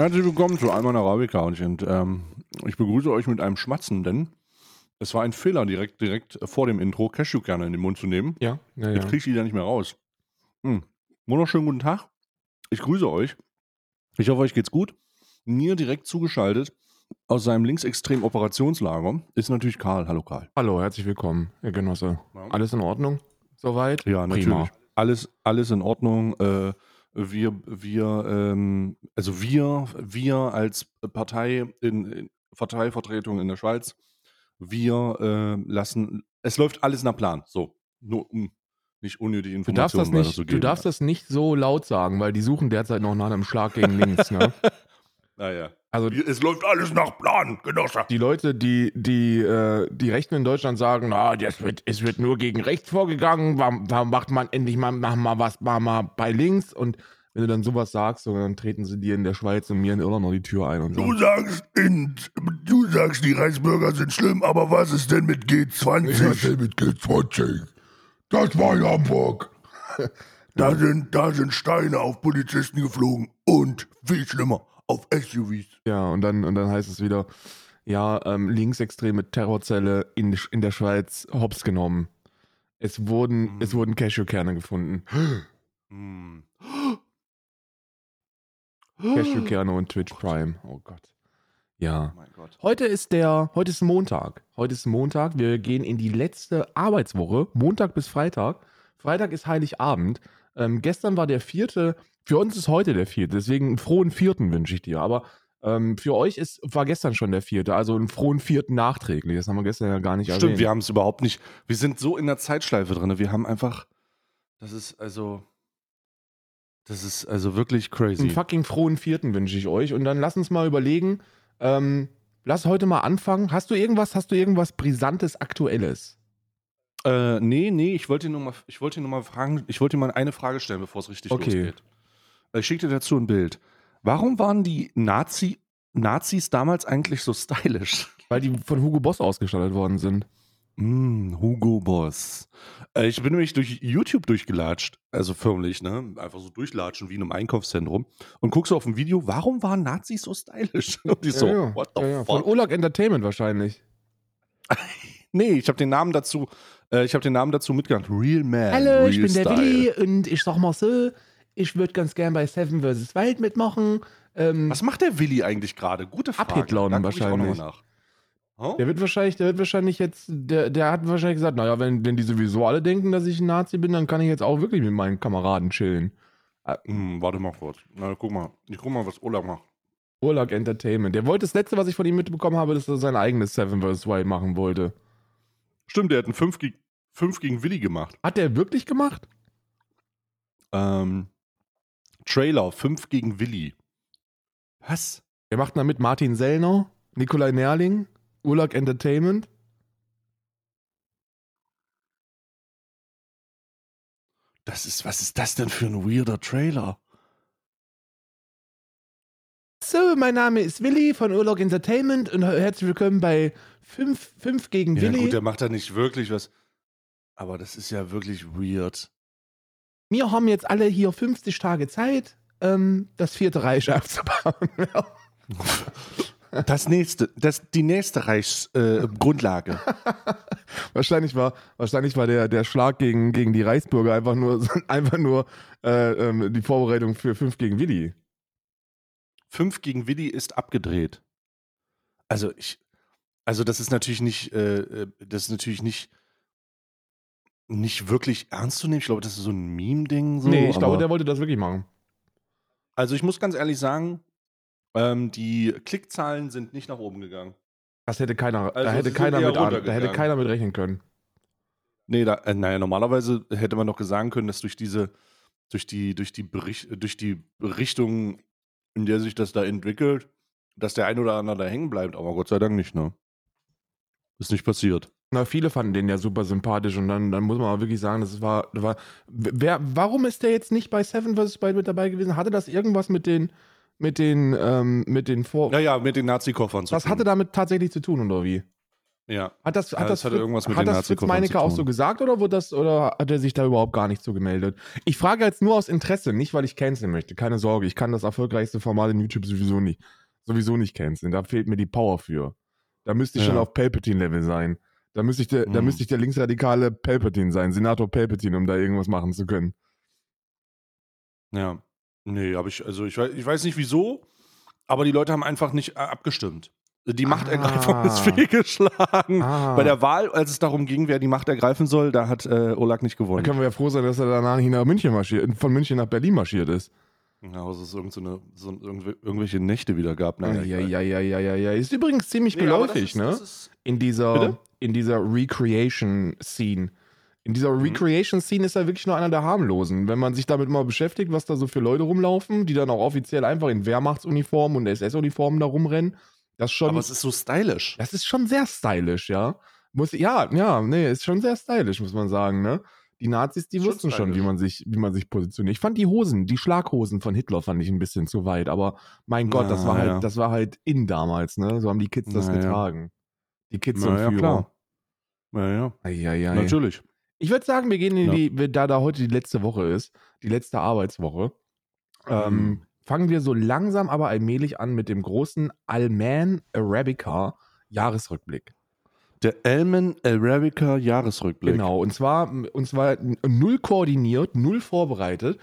Herzlich willkommen zu Alman Arabica und ähm, ich begrüße euch mit einem Schmatzen, denn es war ein Fehler, direkt, direkt vor dem Intro Cashewkerne in den Mund zu nehmen. Ja, ja, Jetzt ja. kriege ich die ja nicht mehr raus. Hm. Wunderschönen guten Tag. Ich grüße euch. Ich hoffe, euch geht's gut. Mir direkt zugeschaltet aus seinem linksextremen Operationslager ist natürlich Karl. Hallo Karl. Hallo, herzlich willkommen, Herr Genosse. Ja. Alles in Ordnung? Soweit? Ja, natürlich. Prima. Alles, alles in Ordnung. Äh, wir, wir, ähm, also wir, wir als Partei in, in Parteivertretung in der Schweiz, wir äh, lassen, es läuft alles nach Plan. So, nur um nicht unnötige Du darfst, Informationen das nicht, du darfst das nicht so laut sagen, weil die suchen derzeit noch nach einem Schlag gegen links. Ne? Naja. Also Es läuft alles nach Plan, Genosse. die Leute, die, die, äh, die Rechten in Deutschland sagen, ah, das wird, es wird nur gegen rechts vorgegangen, warum, warum macht man endlich mal, mach mal was mal, mal bei links? Und wenn du dann sowas sagst, so, dann treten sie dir in der Schweiz und mir in Irland noch die Tür ein und Du sagen, sagst, in, du sagst, die Reichsbürger sind schlimm, aber was ist denn mit G20? Was denn mit G20? Das war in Hamburg. Da sind, da sind Steine auf Polizisten geflogen und, viel schlimmer, auf SUVs. ja, und dann, und dann heißt es wieder, ja, ähm, linksextreme Terrorzelle in, in der Schweiz hops genommen. Es wurden, Mhm. es wurden Cashewkerne gefunden. Hm. Cashewkerne und Twitch Prime. Oh Gott. Ja. Oh mein Gott. Heute ist der, heute ist Montag. Heute ist Montag. Wir gehen in die letzte Arbeitswoche. Montag bis Freitag. Freitag ist Heiligabend. Ähm, gestern war der vierte. Für uns ist heute der vierte. Deswegen einen frohen vierten wünsche ich dir. Aber ähm, für euch ist, war gestern schon der vierte. Also einen frohen vierten nachträglich. Das haben wir gestern ja gar nicht Stimmt, erwähnt. wir haben es überhaupt nicht. Wir sind so in der Zeitschleife drin. Wir haben einfach. Das ist also. Das ist also wirklich crazy. Einen fucking frohen vierten wünsche ich euch. Und dann lass uns mal überlegen. Ähm, lass heute mal anfangen. Hast du irgendwas, hast du irgendwas Brisantes, Aktuelles? Äh, nee, nee, ich wollte nur mal, ich wollte nur mal fragen, ich wollte dir mal eine Frage stellen, bevor es richtig Okay. losgeht. Ich schicke dir dazu ein Bild. Warum waren die Nazi, Nazis damals eigentlich so stylisch? Weil die von Hugo Boss ausgestattet worden sind. Mm, Hugo Boss. Äh, ich bin nämlich durch YouTube durchgelatscht, also förmlich, ne? Einfach so durchlatschen wie in einem Einkaufszentrum und guckst so auf ein Video, warum waren Nazis so stylisch? Und die so, ja, ja. what the ja, ja. Von fuck? Olag Entertainment wahrscheinlich. Nee, ich habe den Namen dazu, äh, ich habe den Namen dazu mitgebracht. Real Man. Hallo, Real ich bin der Style. Willi und ich sag mal so, ich würde ganz gern bei Seven vs. Wild mitmachen. Ähm, Was macht der Willi eigentlich gerade? Gute Frage. Mal wahrscheinlich. nach. Huh? der wird wahrscheinlich, der wird wahrscheinlich jetzt, der, der hat wahrscheinlich gesagt, naja, wenn, wenn die sowieso alle denken, dass ich ein Nazi bin, dann kann ich jetzt auch wirklich mit meinen Kameraden chillen. Hm, warte mal kurz. Na, guck mal. Ich guck mal, was Ola macht. Olag Entertainment. Der wollte das letzte, was ich von ihm mitbekommen habe, dass er sein eigenes Seven vs. Wild machen wollte. Stimmt, der hat einen 5 gegen, 5 gegen Willi gemacht. Hat der wirklich gemacht? Ähm, Trailer 5 gegen Willi. Was? Er macht da mit Martin Sellner, Nikolai Nerling, Olag Entertainment. Das ist, was ist das denn für ein weirder Trailer? So, mein Name ist Willi von Urlaub Entertainment und herzlich willkommen bei 5, 5 gegen Ja, Willi. gut, der macht da nicht wirklich was. Aber das ist ja wirklich weird. Wir haben jetzt alle hier 50 Tage Zeit, ähm, das vierte Reich aufzubauen. Das nächste, das, die nächste Reichsgrundlage. Äh, wahrscheinlich war, wahrscheinlich war der, der Schlag gegen, gegen die Reichsbürger einfach nur, einfach nur äh, ähm, die Vorbereitung für 5 gegen Willi. 5 gegen Willi ist abgedreht. Also ich, also das ist natürlich nicht, äh, äh, das ist natürlich nicht, nicht wirklich ernst zu nehmen. Ich glaube, das ist so ein Meme-Ding. So, nee, ich glaube, der wollte das wirklich machen. Also ich muss ganz ehrlich sagen, ähm, die Klickzahlen sind nicht nach oben gegangen. Das hätte keiner, Also da hätte keiner mit, an, da hätte keiner mit rechnen können. Nee, da, äh, naja, normalerweise hätte man doch gesagt können, dass durch diese, durch die, durch die Bericht, durch die Richtung, in der sich das da entwickelt, dass der ein oder andere da hängen bleibt, aber Gott sei Dank nicht, ne? Ist nicht passiert. Na, viele fanden den ja super sympathisch und dann, dann muss man auch wirklich sagen, das war, das war wer, warum ist der jetzt nicht bei Seven vs. Wild mit dabei gewesen? Hatte das irgendwas mit den, mit den, ähm, mit den Vor... Ja, ja, mit den Nazi-Koffern zu das tun. hatte damit tatsächlich zu tun, oder wie? Ja. Hat das, Ja, hat das das, hatte Fritz- irgendwas mit hat den das Fritz Meinecke auch so gesagt oder, wurde das, oder hat er sich da überhaupt gar nicht so gemeldet? Ich frage jetzt nur aus Interesse, nicht weil ich canceln möchte. Keine Sorge, ich kann das erfolgreichste Format in YouTube sowieso nicht, sowieso nicht canceln. Da fehlt mir die Power für. Da müsste ich Ja. schon auf Palpatine-Level sein. Da müsste ich, der, da Mhm. müsste ich der linksradikale Palpatine sein, Senator Palpatine, um da irgendwas machen zu können. Ja. Nee, aber ich, also ich weiß, ich weiß nicht wieso, aber die Leute haben einfach nicht äh, abgestimmt. Die Machtergreifung Ah. ist fehlgeschlagen. Ah. Bei der Wahl, als es darum ging, wer die Macht ergreifen soll, da hat äh, Olag nicht Da gewonnen. können wir ja froh sein, dass er danach nach München marschiert, von München nach Berlin marschiert ist. Ja, dass es irgend so eine, so irgendw- irgendwelche Nächte wieder gab. Ja, egal. ja, ja, ja, ja, ja. Ist übrigens ziemlich Nee, geläufig, ist- ne? ist- in dieser, Bitte? in dieser Recreation-Scene. In dieser Mhm. Recreation-Scene ist er wirklich nur einer der harmlosen. Wenn man sich damit mal beschäftigt, was da so für Leute rumlaufen, die dann auch offiziell einfach in Wehrmachtsuniformen und SS-Uniformen da rumrennen, das schon, Aber es ist so stylisch. das ist schon sehr stylisch, ja. Muss, ja, ja, nee, ist schon sehr stylisch, muss man sagen, ne? Die Nazis, die wussten schon, wie man sich, wie man sich positioniert. Ich fand die Hosen, die Schlaghosen von Hitler fand ich ein bisschen zu weit, aber mein Gott, das Na, war halt, ja. das war halt in damals, ne? So haben die Kids das Na, ja. getragen. Die Kids Na und ja, Führer. klar. Ja, ja. Eieiei. Natürlich. Ich würde sagen, wir gehen in die, da da heute die letzte Woche ist, die letzte Arbeitswoche, ähm, Mhm. fangen wir so langsam aber allmählich an mit dem großen Alman Arabica Jahresrückblick. Der Elman Arabica Jahresrückblick. Genau, und zwar, und zwar null koordiniert, null vorbereitet.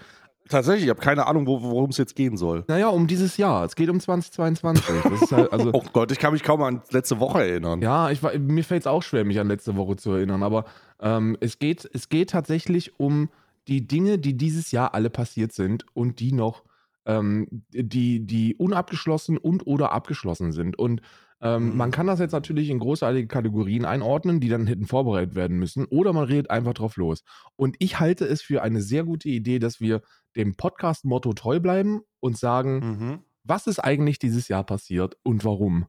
Tatsächlich, ich habe keine Ahnung, wo- worum es jetzt gehen soll. Naja, um dieses Jahr. Es geht um 2022. Das ist halt, also, Oh Gott, ich kann mich kaum an letzte Woche erinnern. Ja, ich, mir fällt es auch schwer, mich an letzte Woche zu erinnern, aber ähm, es, geht, es geht tatsächlich um die Dinge, die dieses Jahr alle passiert sind und die noch, ähm, die, die unabgeschlossen und oder abgeschlossen sind. Und ähm, Mhm. man kann das jetzt natürlich in großartige Kategorien einordnen, die dann hätten vorbereitet werden müssen, oder man redet einfach drauf los. Und ich halte es für eine sehr gute Idee, dass wir dem Podcast-Motto treu bleiben und sagen, Mhm. was ist eigentlich dieses Jahr passiert und warum?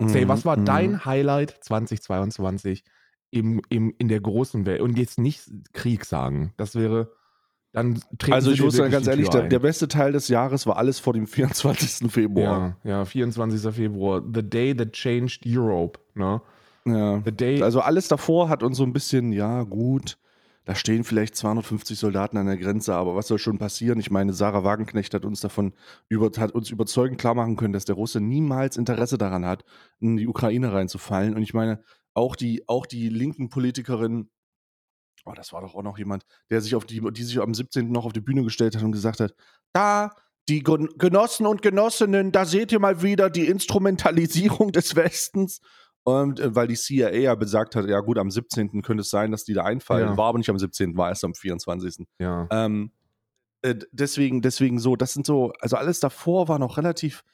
Say, was war Mhm. dein Highlight 2022 im, im, in der großen Welt? Und jetzt nicht Krieg sagen. Das wäre, dann Also ich muss sagen, ganz ehrlich, der, der beste Teil des Jahres war alles vor dem 24. Februar. ja, ja, 24. Februar. The day that changed Europe. Ne? Ja. The day, Also alles davor hat uns so ein bisschen, ja gut, da stehen vielleicht 250 Soldaten an der Grenze, aber was soll schon passieren? Ich meine, Sarah Wagenknecht hat uns davon über, hat uns überzeugend klar machen können, dass der Russe niemals Interesse daran hat, in die Ukraine reinzufallen. Und ich meine, auch die, auch die linken Politikerinnen, oh, das war doch auch noch jemand, der sich auf die, die sich am 17. noch auf die Bühne gestellt hat und gesagt hat, da, die Gen- Genossen und Genossinnen, da seht ihr mal wieder die Instrumentalisierung des Westens. Und äh, weil die CIA ja besagt hat, ja gut, am 17. könnte es sein, dass die da einfallen. Ja. War aber nicht am 17., war erst am 24. ja. Ähm, äh, deswegen, deswegen so, das sind so, also alles davor war noch relativ,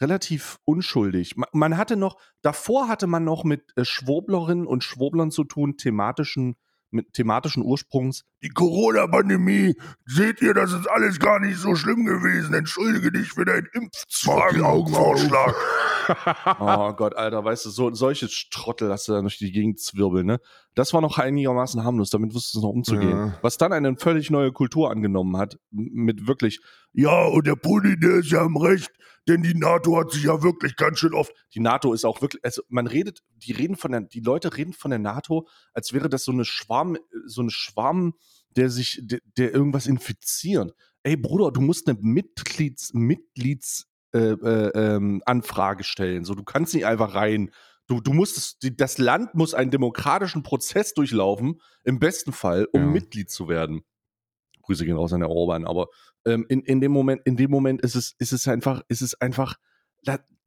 relativ unschuldig. Man, man hatte noch, davor hatte man noch mit äh, Schwoblerinnen und Schwoblern zu tun, thematischen, mit thematischen Ursprungs. Die Corona-Pandemie, seht ihr, das ist alles gar nicht so schlimm gewesen. Entschuldige dich für deinen Impfzwang-Vorschlag. Oh Gott, Alter, weißt du, so, solche Trottel hast du da durch die Gegend zwirbeln, ne? Das war noch einigermaßen harmlos, damit wusstest du noch umzugehen. Ja. Was dann eine völlig neue Kultur angenommen hat, mit wirklich, Ja, und der Pulli, der ist ja im Recht, denn die NATO hat sich ja wirklich ganz schön oft. die NATO ist auch wirklich, also man redet, die reden von der, die Leute reden von der NATO, als wäre das so eine Schwarm, so eine Schwarm, der sich, der, der irgendwas infiziert. Ey Bruder, du musst eine Mitglieds, Mitglieds, äh, äh, ähm, Anfrage stellen. So, du kannst nicht einfach rein. Du, du musst es, die, das Land muss einen demokratischen Prozess durchlaufen, im besten Fall, um Ja. Mitglied zu werden. Grüße gehen raus an der Orban, aber ähm, in, in dem Moment, in dem Moment ist es, ist es einfach, ist es einfach,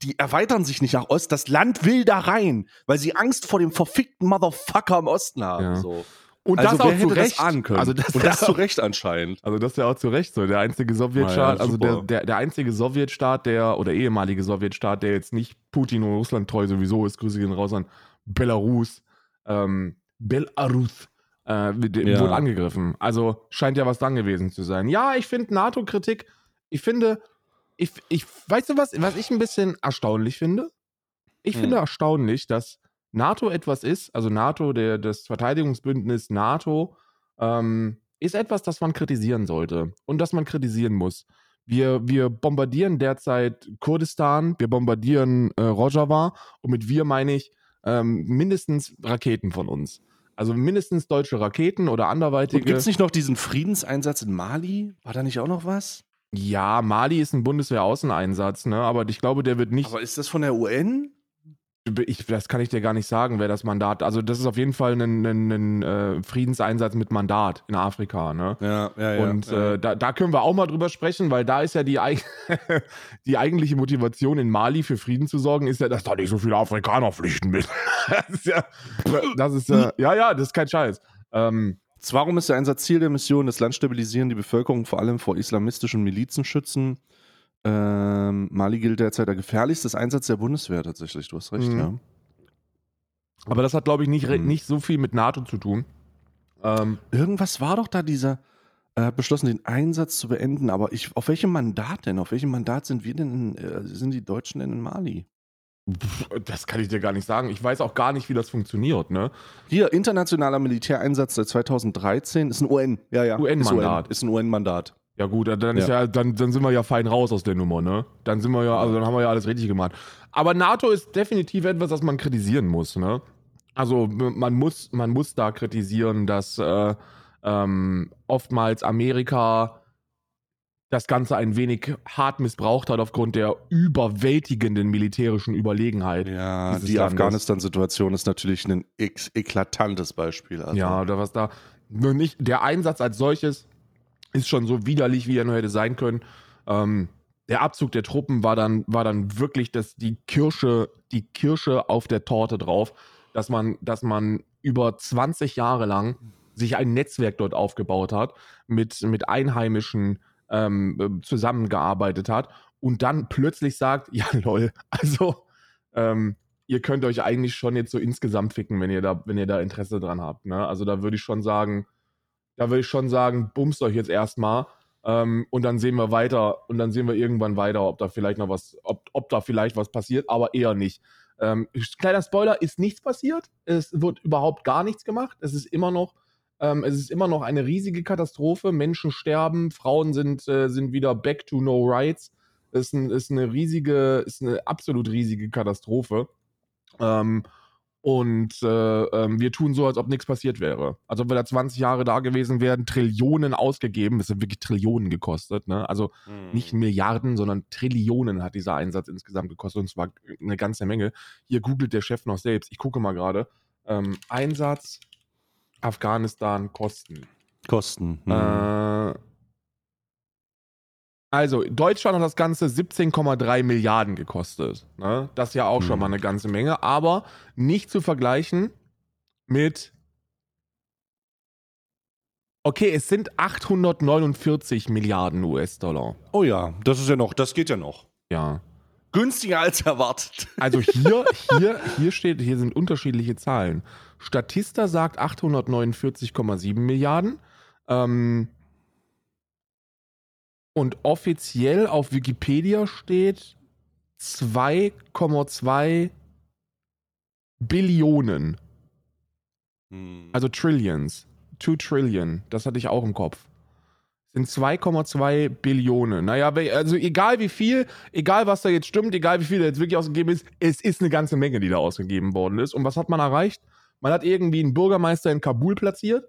die erweitern sich nicht nach Ost. Das Land will da rein, weil sie Angst vor dem verfickten Motherfucker im Osten haben. Ja. So. Und also das auch zu Recht. das? Also das, Und das zu Recht anscheinend. Also das ist ja auch zu Recht so. Der einzige Sowjetstaat, ja, also der, der, der einzige Sowjetstaat, der oder ehemalige Sowjetstaat, der jetzt nicht Putin und Russland treu sowieso ist, Grüße gehen raus an Belarus, ähm, Belarus, äh, Ja. wurde angegriffen. Also scheint ja was dran gewesen zu sein. Ja, ich finde NATO-Kritik, ich finde, ich, ich, weißt du was, was ich ein bisschen erstaunlich finde? Ich Hm. finde erstaunlich, dass NATO etwas ist, also NATO, der, das Verteidigungsbündnis NATO, ähm, ist etwas, das man kritisieren sollte und das man kritisieren muss. Wir, wir bombardieren derzeit Kurdistan, wir bombardieren äh, Rojava und mit wir meine ich ähm, mindestens Raketen von uns. Also mindestens deutsche Raketen oder anderweitige. Gibt es nicht noch diesen Friedenseinsatz in Mali? War da nicht auch noch was? Ja, Mali ist ein Bundeswehraußeneinsatz, ne? Aber ich glaube, der wird nicht. Aber ist das von der UN? Ich, das kann ich dir gar nicht sagen, wer das Mandat. Also, das ist auf jeden Fall ein, ein, ein äh, Friedenseinsatz mit Mandat in Afrika, ne? Ja, ja, ja. Und ja. Äh, da, da können wir auch mal drüber sprechen, weil da ist ja die, die eigentliche Motivation in Mali für Frieden zu sorgen, ist ja, dass da nicht so viele Afrikaner flüchten mit. das ist ja, das ist ja, ja, ja, das ist kein Scheiß. Ähm, Warum ist der Einsatz Ziel der Mission, das Land stabilisieren, die Bevölkerung vor allem vor islamistischen Milizen schützen? Ähm, Mali gilt derzeit der gefährlichste Einsatz der Bundeswehr tatsächlich, du hast recht, Mhm. ja. aber das hat, glaube ich, nicht, Mhm. nicht so viel mit NATO zu tun. Ähm, Irgendwas war doch da dieser, er hat beschlossen, den Einsatz zu beenden, aber ich, auf welchem Mandat denn? Auf welchem Mandat sind wir denn, in, äh, sind die Deutschen denn in Mali? das kann ich dir gar nicht sagen. Ich weiß auch gar nicht, wie das funktioniert, ne? Hier, internationaler Militäreinsatz seit 2013, ist ein UN, ja, ja. UN-Mandat. Ist, ist ein UN-Mandat. Ja gut, dann ist ja, dann, dann sind wir ja fein raus aus der Nummer, ne? Dann sind wir ja, also dann haben wir ja alles richtig gemacht. Aber NATO ist definitiv etwas, das man kritisieren muss, ne? Also man muss, man muss da kritisieren, dass äh, ähm, oftmals Amerika das Ganze ein wenig hart missbraucht hat aufgrund der überwältigenden militärischen Überlegenheit. Ja, die. Afghanistan-Situation ist natürlich ein eklatantes Beispiel. Also. Ja, oder was da. Nur nicht, der Einsatz als solches ist schon so widerlich, wie er nur hätte sein können. Ähm, der Abzug der Truppen war dann, war dann wirklich das, die Kirsche, die Kirsche auf der Torte drauf, dass man, dass man über 20 Jahre lang sich ein Netzwerk dort aufgebaut hat, mit, mit Einheimischen ähm, äh, zusammengearbeitet hat und dann plötzlich sagt, ja lol, also ähm, ihr könnt euch eigentlich schon jetzt so insgesamt ficken, wenn ihr da, wenn ihr da Interesse dran habt. Ne? Also da würde ich schon sagen, da würde ich schon sagen, bumst euch jetzt erstmal ähm, und dann sehen wir weiter und dann sehen wir irgendwann weiter, ob da vielleicht noch was, ob, ob da vielleicht was passiert, aber eher nicht. Ähm, kleiner Spoiler, ist nichts passiert. Es wird überhaupt gar nichts gemacht. Es ist immer noch, ähm, es ist immer noch eine riesige Katastrophe. Menschen sterben, Frauen sind, äh, sind wieder back to no rights. Ist, ein, ist eine riesige, ist eine absolut riesige Katastrophe. Ähm, und äh, ähm, wir tun so, als ob nichts passiert wäre. Als ob wir da 20 Jahre da gewesen wären, Trillionen ausgegeben. Es sind wirklich Trillionen gekostet. Ne? Also Hm. nicht Milliarden, sondern Trillionen hat dieser Einsatz insgesamt gekostet. Und zwar eine ganze Menge. Hier googelt der Chef noch selbst. Ich gucke mal gerade. Ähm, Einsatz Afghanistan Kosten. Kosten. hm. Äh, also, Deutschland hat das Ganze 17,3 Milliarden gekostet. Ne? Das ist ja auch schon Hm. mal eine ganze Menge, aber nicht zu vergleichen mit. Okay, es sind 849 Milliarden US-Dollar. Oh ja, das ist ja noch, das geht ja noch. Ja. Günstiger als erwartet. Also hier, hier, hier steht, hier sind unterschiedliche Zahlen. Statista sagt 849,7 Milliarden. Ähm, und offiziell auf Wikipedia steht 2,2 Billionen. Hm. Also Trillions. 2 Trillion. Das hatte ich auch im Kopf. Sind 2,2 Billionen. Naja, also egal wie viel, egal was da jetzt stimmt, egal wie viel da jetzt wirklich ausgegeben ist, es ist eine ganze Menge, die da ausgegeben worden ist. Und was hat man erreicht? Man hat irgendwie einen Bürgermeister in Kabul platziert.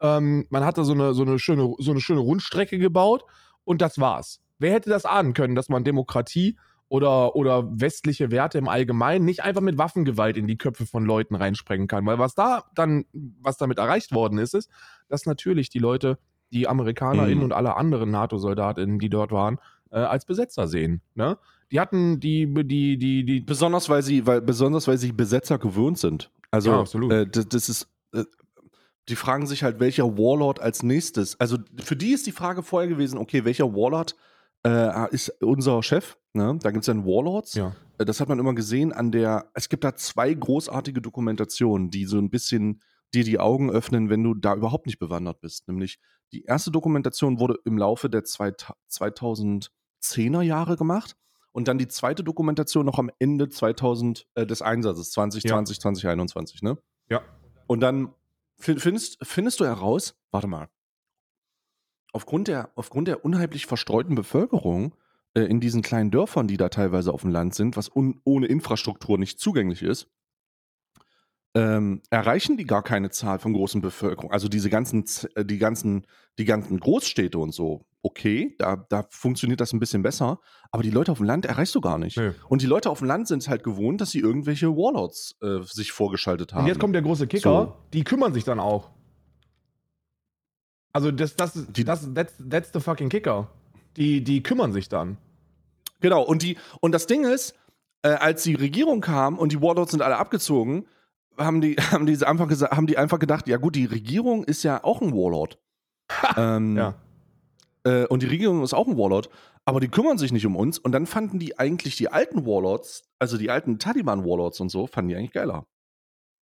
Ähm, man hat da so eine, so, eine schöne, so eine schöne Rundstrecke gebaut und das war's. Wer hätte das ahnen können, dass man Demokratie oder, oder westliche Werte im Allgemeinen nicht einfach mit Waffengewalt in die Köpfe von Leuten reinsprengen kann? Weil was da dann, was damit erreicht worden ist, ist, dass natürlich die Leute, die AmerikanerInnen Mhm. und alle anderen NATO-SoldatInnen, die dort waren, äh, als Besetzer sehen. Ne? Die hatten die, die, die, die, Besonders weil sie, weil, besonders weil sie Besetzer gewöhnt sind. Also Ja, absolut. Äh, das, das ist, die fragen sich halt, welcher Warlord als nächstes. Also für die ist die Frage vorher gewesen, okay, welcher Warlord äh, ist unser Chef? Ne? Da gibt es dann Warlords. ja. Äh, Das hat man immer gesehen an der, es gibt da zwei großartige Dokumentationen, die so ein bisschen dir die Augen öffnen, wenn du da überhaupt nicht bewandert bist. Nämlich die erste Dokumentation wurde im Laufe der zwei, 2010er Jahre gemacht und dann die zweite Dokumentation noch am Ende 2000 äh, des Einsatzes, 2020, 2021, ne? Ja. Und dann findest, findest du heraus, warte mal, aufgrund der, aufgrund der unheimlich verstreuten Bevölkerung äh, in diesen kleinen Dörfern, die da teilweise auf dem Land sind, was un, ohne Infrastruktur nicht zugänglich ist, ähm, erreichen die gar keine Zahl von großen Bevölkerung. Also diese ganzen, äh, die ganzen, die ganzen Großstädte und so, okay, da, da funktioniert das ein bisschen besser, aber die Leute auf dem Land erreichst du gar nicht. Nö. Und die Leute auf dem Land sind halt gewohnt, dass sie irgendwelche Warlords äh, sich vorgeschaltet haben. Und jetzt kommt der große Kicker, So. die kümmern sich dann auch. Also das, das, Die- das, that's, that's the fucking Kicker. Die, die kümmern sich dann. Genau, und, die, und das Ding ist, äh, als die Regierung kam und die Warlords sind alle abgezogen, haben die, haben, die einfach gesagt, haben die einfach gedacht, ja gut, die Regierung ist ja auch ein Warlord. ähm, Ja. äh, und die Regierung ist auch ein Warlord, aber die kümmern sich nicht um uns. Und dann fanden die eigentlich die alten Warlords, also die alten Taliban-Warlords und so, fanden die eigentlich geiler.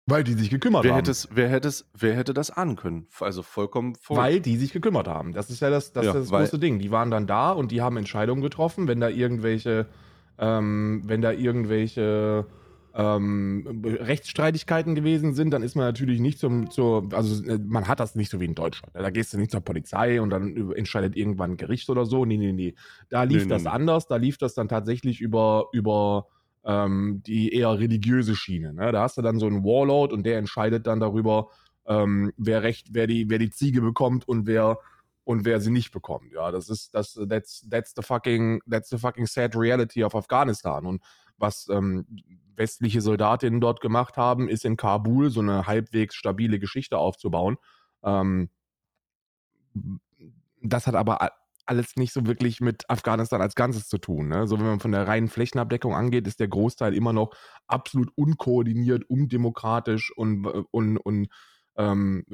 Weil die sich gekümmert Wer haben. hätte, es, wer, hätte es, wer hätte das ahnen können? Also vollkommen voll. Weil die sich gekümmert haben. Das ist ja das, das, Ja, das große Ding. Die waren dann da und die haben Entscheidungen getroffen, wenn da irgendwelche, ähm, wenn da irgendwelche ähm, Rechtsstreitigkeiten gewesen sind, dann ist man natürlich nicht zum, zur, also äh, man hat das nicht so wie in Deutschland. Da gehst du nicht zur Polizei und dann entscheidet irgendwann ein Gericht oder so. Nee, nee, nee. Da lief Nee, das nee. anders. Da lief das dann tatsächlich über, über ähm, die eher religiöse Schiene. Ne? Da hast du dann so einen Warlord und der entscheidet dann darüber, ähm, wer recht, wer die, wer die Ziege bekommt und wer und wer sie nicht bekommt. Ja, das ist das that's that's the fucking that's the fucking sad reality of Afghanistan und was ähm, westliche Soldatinnen dort gemacht haben, ist in Kabul so eine halbwegs stabile Geschichte aufzubauen. Ähm, das hat aber alles nicht so wirklich mit Afghanistan als Ganzes zu tun. Ne? So wenn man von der reinen Flächenabdeckung angeht, ist der Großteil immer noch absolut unkoordiniert, undemokratisch und, und, und ähm,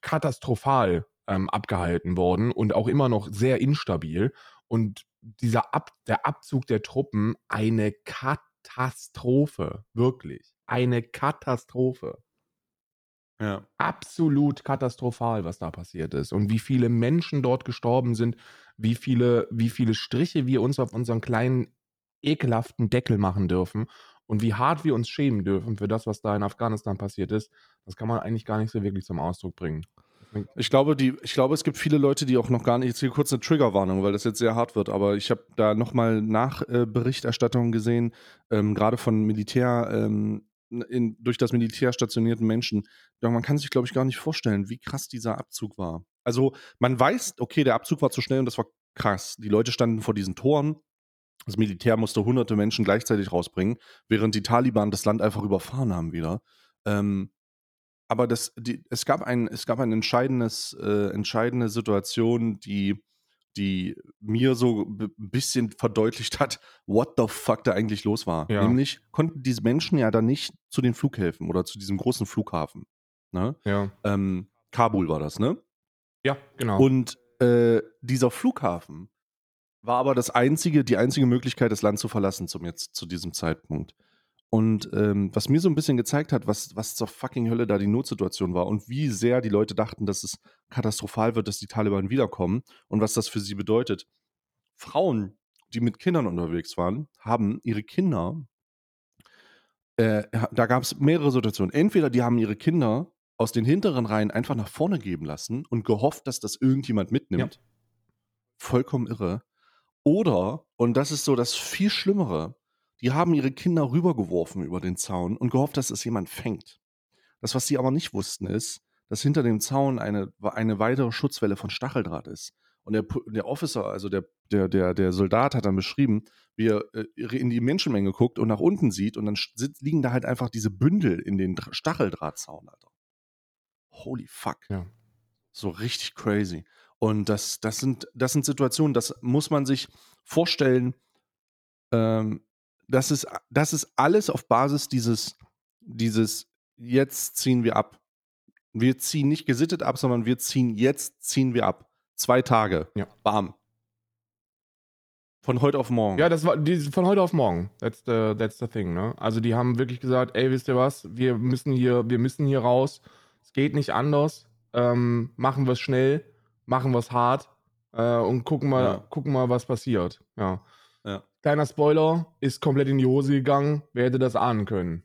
katastrophal ähm, abgehalten worden und auch immer noch sehr instabil. Und dieser Ab der Abzug der Truppen eine Katastrophe, wirklich. Eine Katastrophe ja. absolut katastrophal, was da passiert ist. Und wie viele Menschen dort gestorben sind, wie viele, wie viele Striche wir uns auf unseren kleinen, ekelhaften Deckel machen dürfen und wie hart wir uns schämen dürfen für das, was da in Afghanistan passiert ist, das kann man eigentlich gar nicht so wirklich zum Ausdruck bringen. Ich glaube, die, ich glaube, es gibt viele Leute, die auch noch gar nicht, jetzt hier kurz eine Triggerwarnung, weil das jetzt sehr hart wird, aber ich habe da nochmal Nachberichterstattungen gesehen, ähm, gerade von Militär, ähm, in, durch das Militär stationierten Menschen. Ja, man kann sich, glaube ich, gar nicht vorstellen, wie krass dieser Abzug war. Also man weiß, okay, der Abzug war zu schnell und das war krass. Die Leute standen vor diesen Toren. Das Militär musste hunderte Menschen gleichzeitig rausbringen, während die Taliban das Land einfach überfahren haben wieder. Ähm, aber das, die, es gab ein, es gab ein entscheidendes, äh, entscheidende Situation, die, die mir so ein bisschen verdeutlicht hat, what the fuck da eigentlich los war. Ja. Nämlich konnten diese Menschen ja dann nicht zu den Flughäfen oder zu diesem großen Flughafen. Ne? Ja, Ähm, Kabul war das, ne? ja genau. Und äh, dieser Flughafen war aber das einzige, die einzige Möglichkeit, das Land zu verlassen zum jetzt, zu diesem Zeitpunkt. Und ähm, was mir so ein bisschen gezeigt hat, was, was zur fucking Hölle da die Notsituation war und wie sehr die Leute dachten, dass es katastrophal wird, dass die Taliban wiederkommen und was das für sie bedeutet. Frauen, die mit Kindern unterwegs waren, haben ihre Kinder, äh, da gab es mehrere Situationen. Entweder die haben ihre Kinder aus den hinteren Reihen einfach nach vorne geben lassen und gehofft, dass das irgendjemand mitnimmt. Vollkommen irre. Oder, und das ist so das viel Schlimmere, die haben ihre Kinder rübergeworfen über den Zaun und gehofft, dass es jemand fängt. Das, was sie aber nicht wussten, ist, dass hinter dem Zaun eine, eine weitere Schutzwelle von Stacheldraht ist. Und der, der Officer, also der, der, der, der Soldat hat dann beschrieben, wie er äh, in die Menschenmenge guckt und nach unten sieht und dann liegen da halt einfach diese Bündel in den Dra- Stacheldrahtzaun, Alter. Holy fuck. Ja. So richtig crazy. Und das, das, sind, das sind Situationen, das muss man sich vorstellen. Ähm, das, ist, das ist alles auf Basis dieses, dieses, jetzt ziehen wir ab. Wir ziehen nicht gesittet ab, sondern wir ziehen, jetzt ziehen wir ab. Zwei Tage. Ja. Bam. Von heute auf morgen. Ja, das war die, von heute auf morgen. That's the, that's the thing, ne? Also die haben wirklich gesagt, ey, wisst ihr was, wir müssen hier, wir müssen hier raus. Es geht nicht anders. Ähm, machen wir es schnell, machen wir es hart äh, und gucken mal, Ja. gucken mal, was passiert. Ja. Kleiner Spoiler, ist komplett in die Hose gegangen. Wer hätte das ahnen können?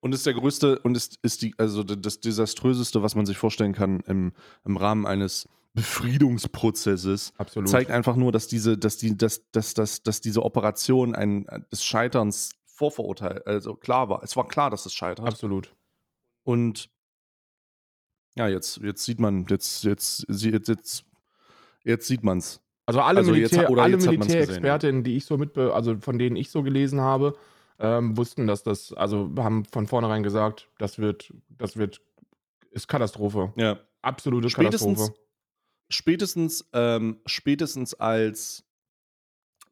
Und ist der größte und ist, ist die, also das desaströseste, was man sich vorstellen kann im, im Rahmen eines Befriedungsprozesses. Absolut. Zeigt einfach nur, dass diese, dass die, dass, dass, dass, dass diese Operation ein des Scheiterns vorverurteilt, also klar war. Es war klar, dass es scheitert. Absolut. Und ja, jetzt, jetzt sieht man, jetzt, jetzt, jetzt, jetzt, jetzt sieht man's. Also alle, Also Militär, alle Militärexpertinnen, die ich so mit, also von denen ich so gelesen habe, ähm, wussten, dass das, also haben von vornherein gesagt, das wird, das wird, ist Katastrophe. Ja. Absolute Spätestens, Katastrophe. spätestens, ähm, spätestens als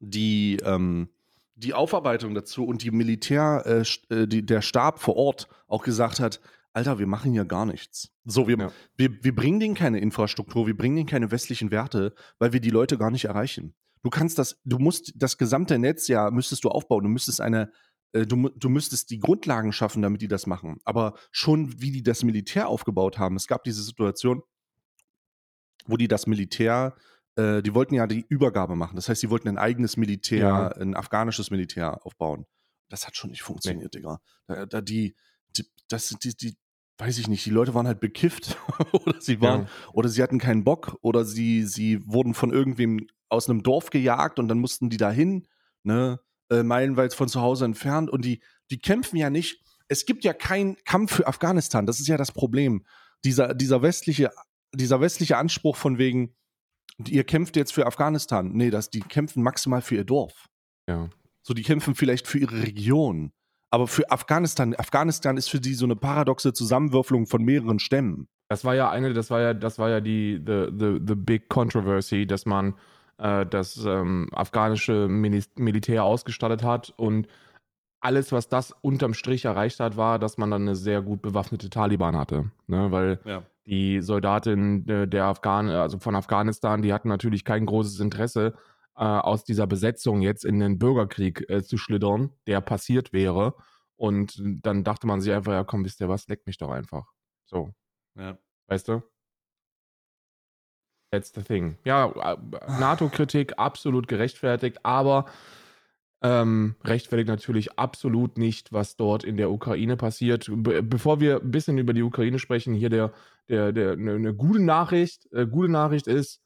die, ähm, die Aufarbeitung dazu und die Militär, äh, äh, die, der Stab vor Ort auch gesagt hat, Alter, wir machen hier gar nichts. So, wir, Ja. wir, wir bringen denen keine Infrastruktur, wir bringen denen keine westlichen Werte, weil wir die Leute gar nicht erreichen. Du kannst das, du musst das gesamte Netz ja, müsstest du aufbauen, du müsstest eine, äh, du, du müsstest die Grundlagen schaffen, damit die das machen. Aber schon wie die das Militär aufgebaut haben, es gab diese Situation, wo die das Militär, äh, die wollten ja die Übergabe machen. Das heißt, sie wollten ein eigenes Militär, Ja. ein afghanisches Militär aufbauen. Das hat schon nicht funktioniert, Digga. Da, da die, das sind die, die, weiß ich nicht, die Leute waren halt bekifft oder sie waren, Ja. oder sie hatten keinen Bock oder sie, sie wurden von irgendwem aus einem Dorf gejagt und dann mussten die dahin, ne, äh, meilenweit von zu Hause entfernt und die, die kämpfen ja nicht. Es gibt ja keinen Kampf für Afghanistan. Das ist ja das Problem. Dieser, dieser westliche, dieser westliche Anspruch von wegen, ihr kämpft jetzt für Afghanistan. Nee, das, die kämpfen maximal für ihr Dorf. Ja. So, die kämpfen vielleicht für ihre Region. Aber für Afghanistan, Afghanistan ist für die so eine paradoxe Zusammenwürfelung von mehreren Stämmen. Das war ja eine, das war ja, das war ja die the, the, the big controversy, dass man äh, das ähm, afghanische Mini Militär ausgestattet hat und alles, was das unterm Strich erreicht hat, war, dass man dann eine sehr gut bewaffnete Taliban hatte. Ne? Weil Ja. die Soldatinnen äh, der Afghan, also von Afghanistan, die hatten natürlich kein großes Interesse, äh, aus dieser Besetzung jetzt in den Bürgerkrieg äh, zu schlittern, der passiert wäre. Und dann dachte man sich einfach, ja komm, wisst ihr was, leckt mich doch einfach. So, ja. weißt du? That's the thing. Ja, äh, NATO-Kritik absolut gerechtfertigt, aber ähm, rechtfertigt natürlich absolut nicht, was dort in der Ukraine passiert. Be bevor wir ein bisschen über die Ukraine sprechen, hier der, der, der, eine ne gute Nachricht. Äh, gute Nachricht ist,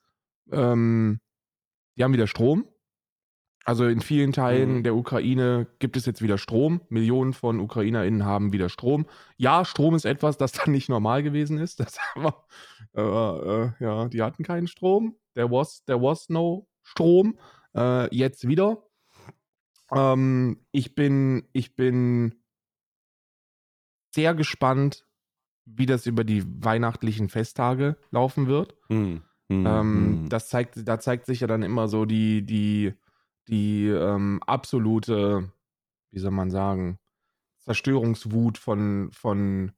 ähm, die haben wieder Strom. Also in vielen Teilen Mhm. der Ukraine gibt es jetzt wieder Strom. Millionen von UkrainerInnen haben wieder Strom. Ja, Strom ist etwas, das dann nicht normal gewesen ist. Das war, äh, äh, ja, die hatten keinen Strom. There was, there was no Strom. Äh, jetzt wieder. Ähm, ich bin, ich bin sehr gespannt, wie das über die weihnachtlichen Festtage laufen wird. Hm. Hm. Ähm, hm. das zeigt, da zeigt sich ja dann immer so die, die, die ähm, absolute, wie soll man sagen, Zerstörungswut von, von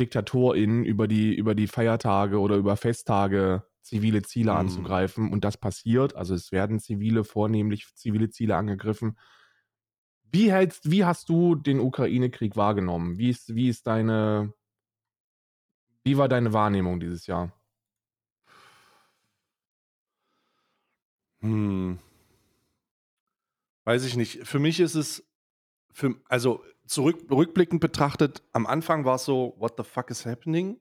DiktatorInnen über die, über die Feiertage oder über Festtage zivile Ziele Mhm. anzugreifen. Und das passiert. Also es werden zivile, vornehmlich zivile Ziele angegriffen. Wie hältst, wie hast du den Ukraine-Krieg wahrgenommen? Wie ist, wie ist deine, wie war deine Wahrnehmung dieses Jahr? Hm. Weiß ich nicht. Für mich ist es, für, also zurück, rückblickend betrachtet, am Anfang war es so, what the fuck is happening?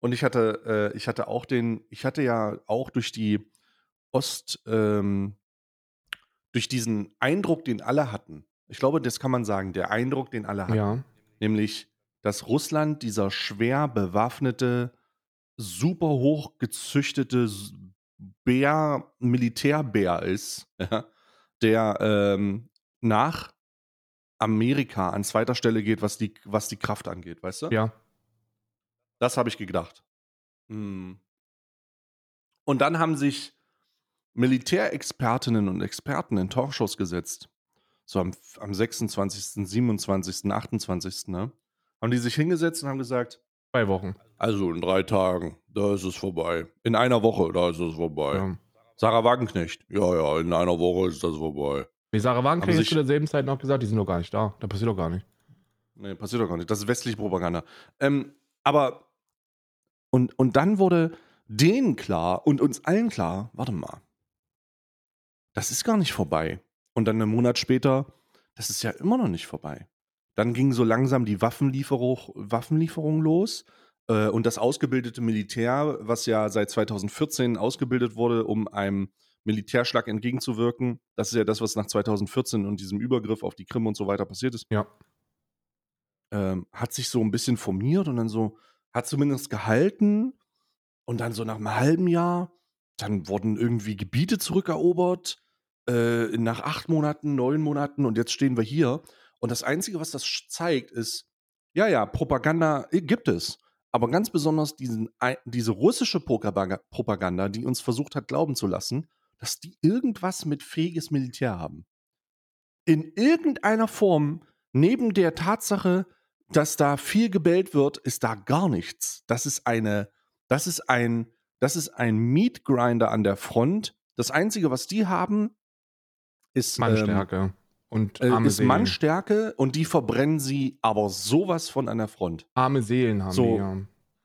Und ich hatte, äh, ich hatte auch den, ich hatte ja auch durch die Ost, ähm, durch diesen Eindruck, den alle hatten. Ich glaube, das kann man sagen, der Eindruck, den alle hatten. Ja. Nämlich, dass Russland dieser schwer bewaffnete, super hoch gezüchtete S- Bär, Militärbär ist, ja, der ähm, nach Amerika an zweiter Stelle geht, was die, was die Kraft angeht, weißt du? Ja. Das habe ich gedacht. Hm. Und dann haben sich Militärexpertinnen und Experten in Talkshows gesetzt. So am, am 26., 27., 28. Ne? Haben die sich hingesetzt und haben gesagt, Zwei Wochen. also in drei Tagen, da ist es vorbei. In einer Woche, da ist es vorbei. Ja. Sarah Wagenknecht, ja, ja, in einer Woche ist das vorbei. Nee, Sarah Wagenknecht sich- zu derselben Zeit noch gesagt, die sind doch gar nicht da. Da passiert doch gar nicht. Nee, passiert doch gar nicht. Das ist westliche Propaganda. Ähm, aber, und, und dann wurde denen klar und uns allen klar, warte mal, das ist gar nicht vorbei. Und dann einen Monat später, das ist ja immer noch nicht vorbei. Dann ging so langsam die Waffenlieferung, Waffenlieferung los. Äh, und das ausgebildete Militär, was ja seit 2014 ausgebildet wurde, um einem Militärschlag entgegenzuwirken, das ist ja das, was nach 2014 und diesem Übergriff auf die Krim und so weiter passiert ist. Ja. ähm, hat sich so ein bisschen formiert und dann so, hat zumindest gehalten. Und dann so nach einem halben Jahr, dann wurden irgendwie Gebiete zurückerobert, äh, nach acht Monaten, neun Monaten und jetzt stehen wir hier. Und das Einzige, was das zeigt, ist, ja, ja, Propaganda äh, gibt es. Aber ganz besonders diesen, diese russische Propaganda, die uns versucht hat, glauben zu lassen, dass die irgendwas mit fähiges Militär haben. In irgendeiner Form, neben der Tatsache, dass da viel gebellt wird, ist da gar nichts. Das ist eine, das ist ein, das ist ein Meat Grinder an der Front. Das Einzige, was die haben, ist ähm, Mannstärke. Und äh, ist Seelen. Mannstärke und die verbrennen sie aber sowas von an der Front. Arme Seelen haben So. die, ja.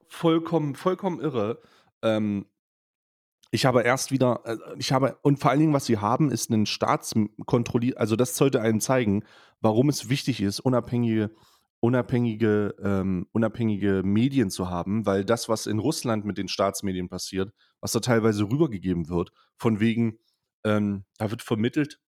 Vollkommen, vollkommen irre. Ähm, ich habe erst wieder, äh, ich habe, und vor allen Dingen, was sie haben, ist einen staatskontrolliert, also das sollte einem zeigen, warum es wichtig ist, unabhängige, unabhängige, ähm, unabhängige Medien zu haben, weil das, was in Russland mit den Staatsmedien passiert, was da teilweise rübergegeben wird, von wegen, ähm, da wird vermittelt,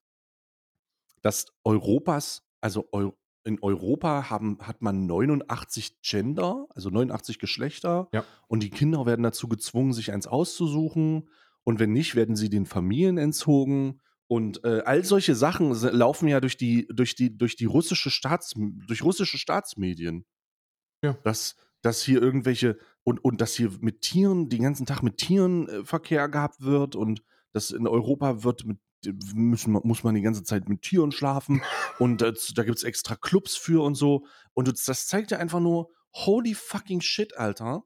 dass Europas, also Eu in Europa haben, hat man 89 Gender, also 89 Geschlechter, Ja. und die Kinder werden dazu gezwungen, sich eins auszusuchen. Und wenn nicht, werden sie den Familien entzogen. Und äh, all solche Sachen laufen ja durch die, durch die, durch die russische Staats, durch russische Staatsmedien. Ja. Dass, dass hier irgendwelche, und, und dass hier mit Tieren, den ganzen Tag mit Tieren äh, Verkehr gehabt wird und dass in Europa wird mit müssen, muss man die ganze Zeit mit Tieren schlafen und äh, da gibt es extra Clubs für und so. Und das, zeigt ja einfach nur, holy fucking shit, Alter.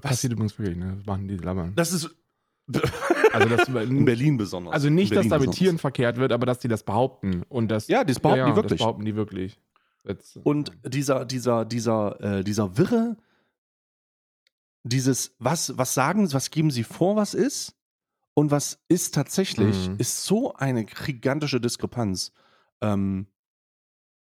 Passiert übrigens wirklich, ne? Das machen die labern. Das ist Also, das, in Berlin besonders. also nicht, dass da mit. Tieren verkehrt wird, aber dass die das behaupten. Und das, Ja, das behaupten die wirklich. Das behaupten die wirklich. Jetzt, Und dieser, dieser, dieser, äh, dieser Wirre, dieses, was, was sagen, was geben sie vor, was ist und was ist tatsächlich, Mhm. ist so eine gigantische Diskrepanz. Ähm,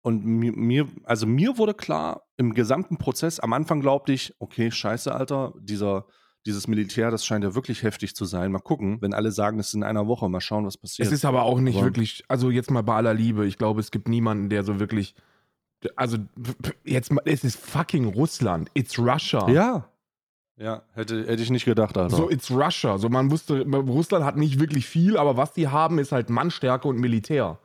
und mir, mir, also mir wurde klar, im gesamten Prozess, am Anfang glaubte ich, okay, scheiße, Alter, dieser, dieses Militär, das scheint ja wirklich heftig zu sein. Mal gucken, wenn alle sagen, es ist in einer Woche, mal schauen, was passiert. es ist aber auch nicht Aber- wirklich, also jetzt mal bei aller Liebe, ich glaube, es gibt niemanden, der so wirklich, also jetzt mal, es ist fucking Russland, it's Russia. ja. Ja, hätte, hätte ich nicht gedacht, Alter. So, it's Russia. So, man wusste, Russland hat nicht wirklich viel, aber was die haben, ist halt Mannstärke und Militär.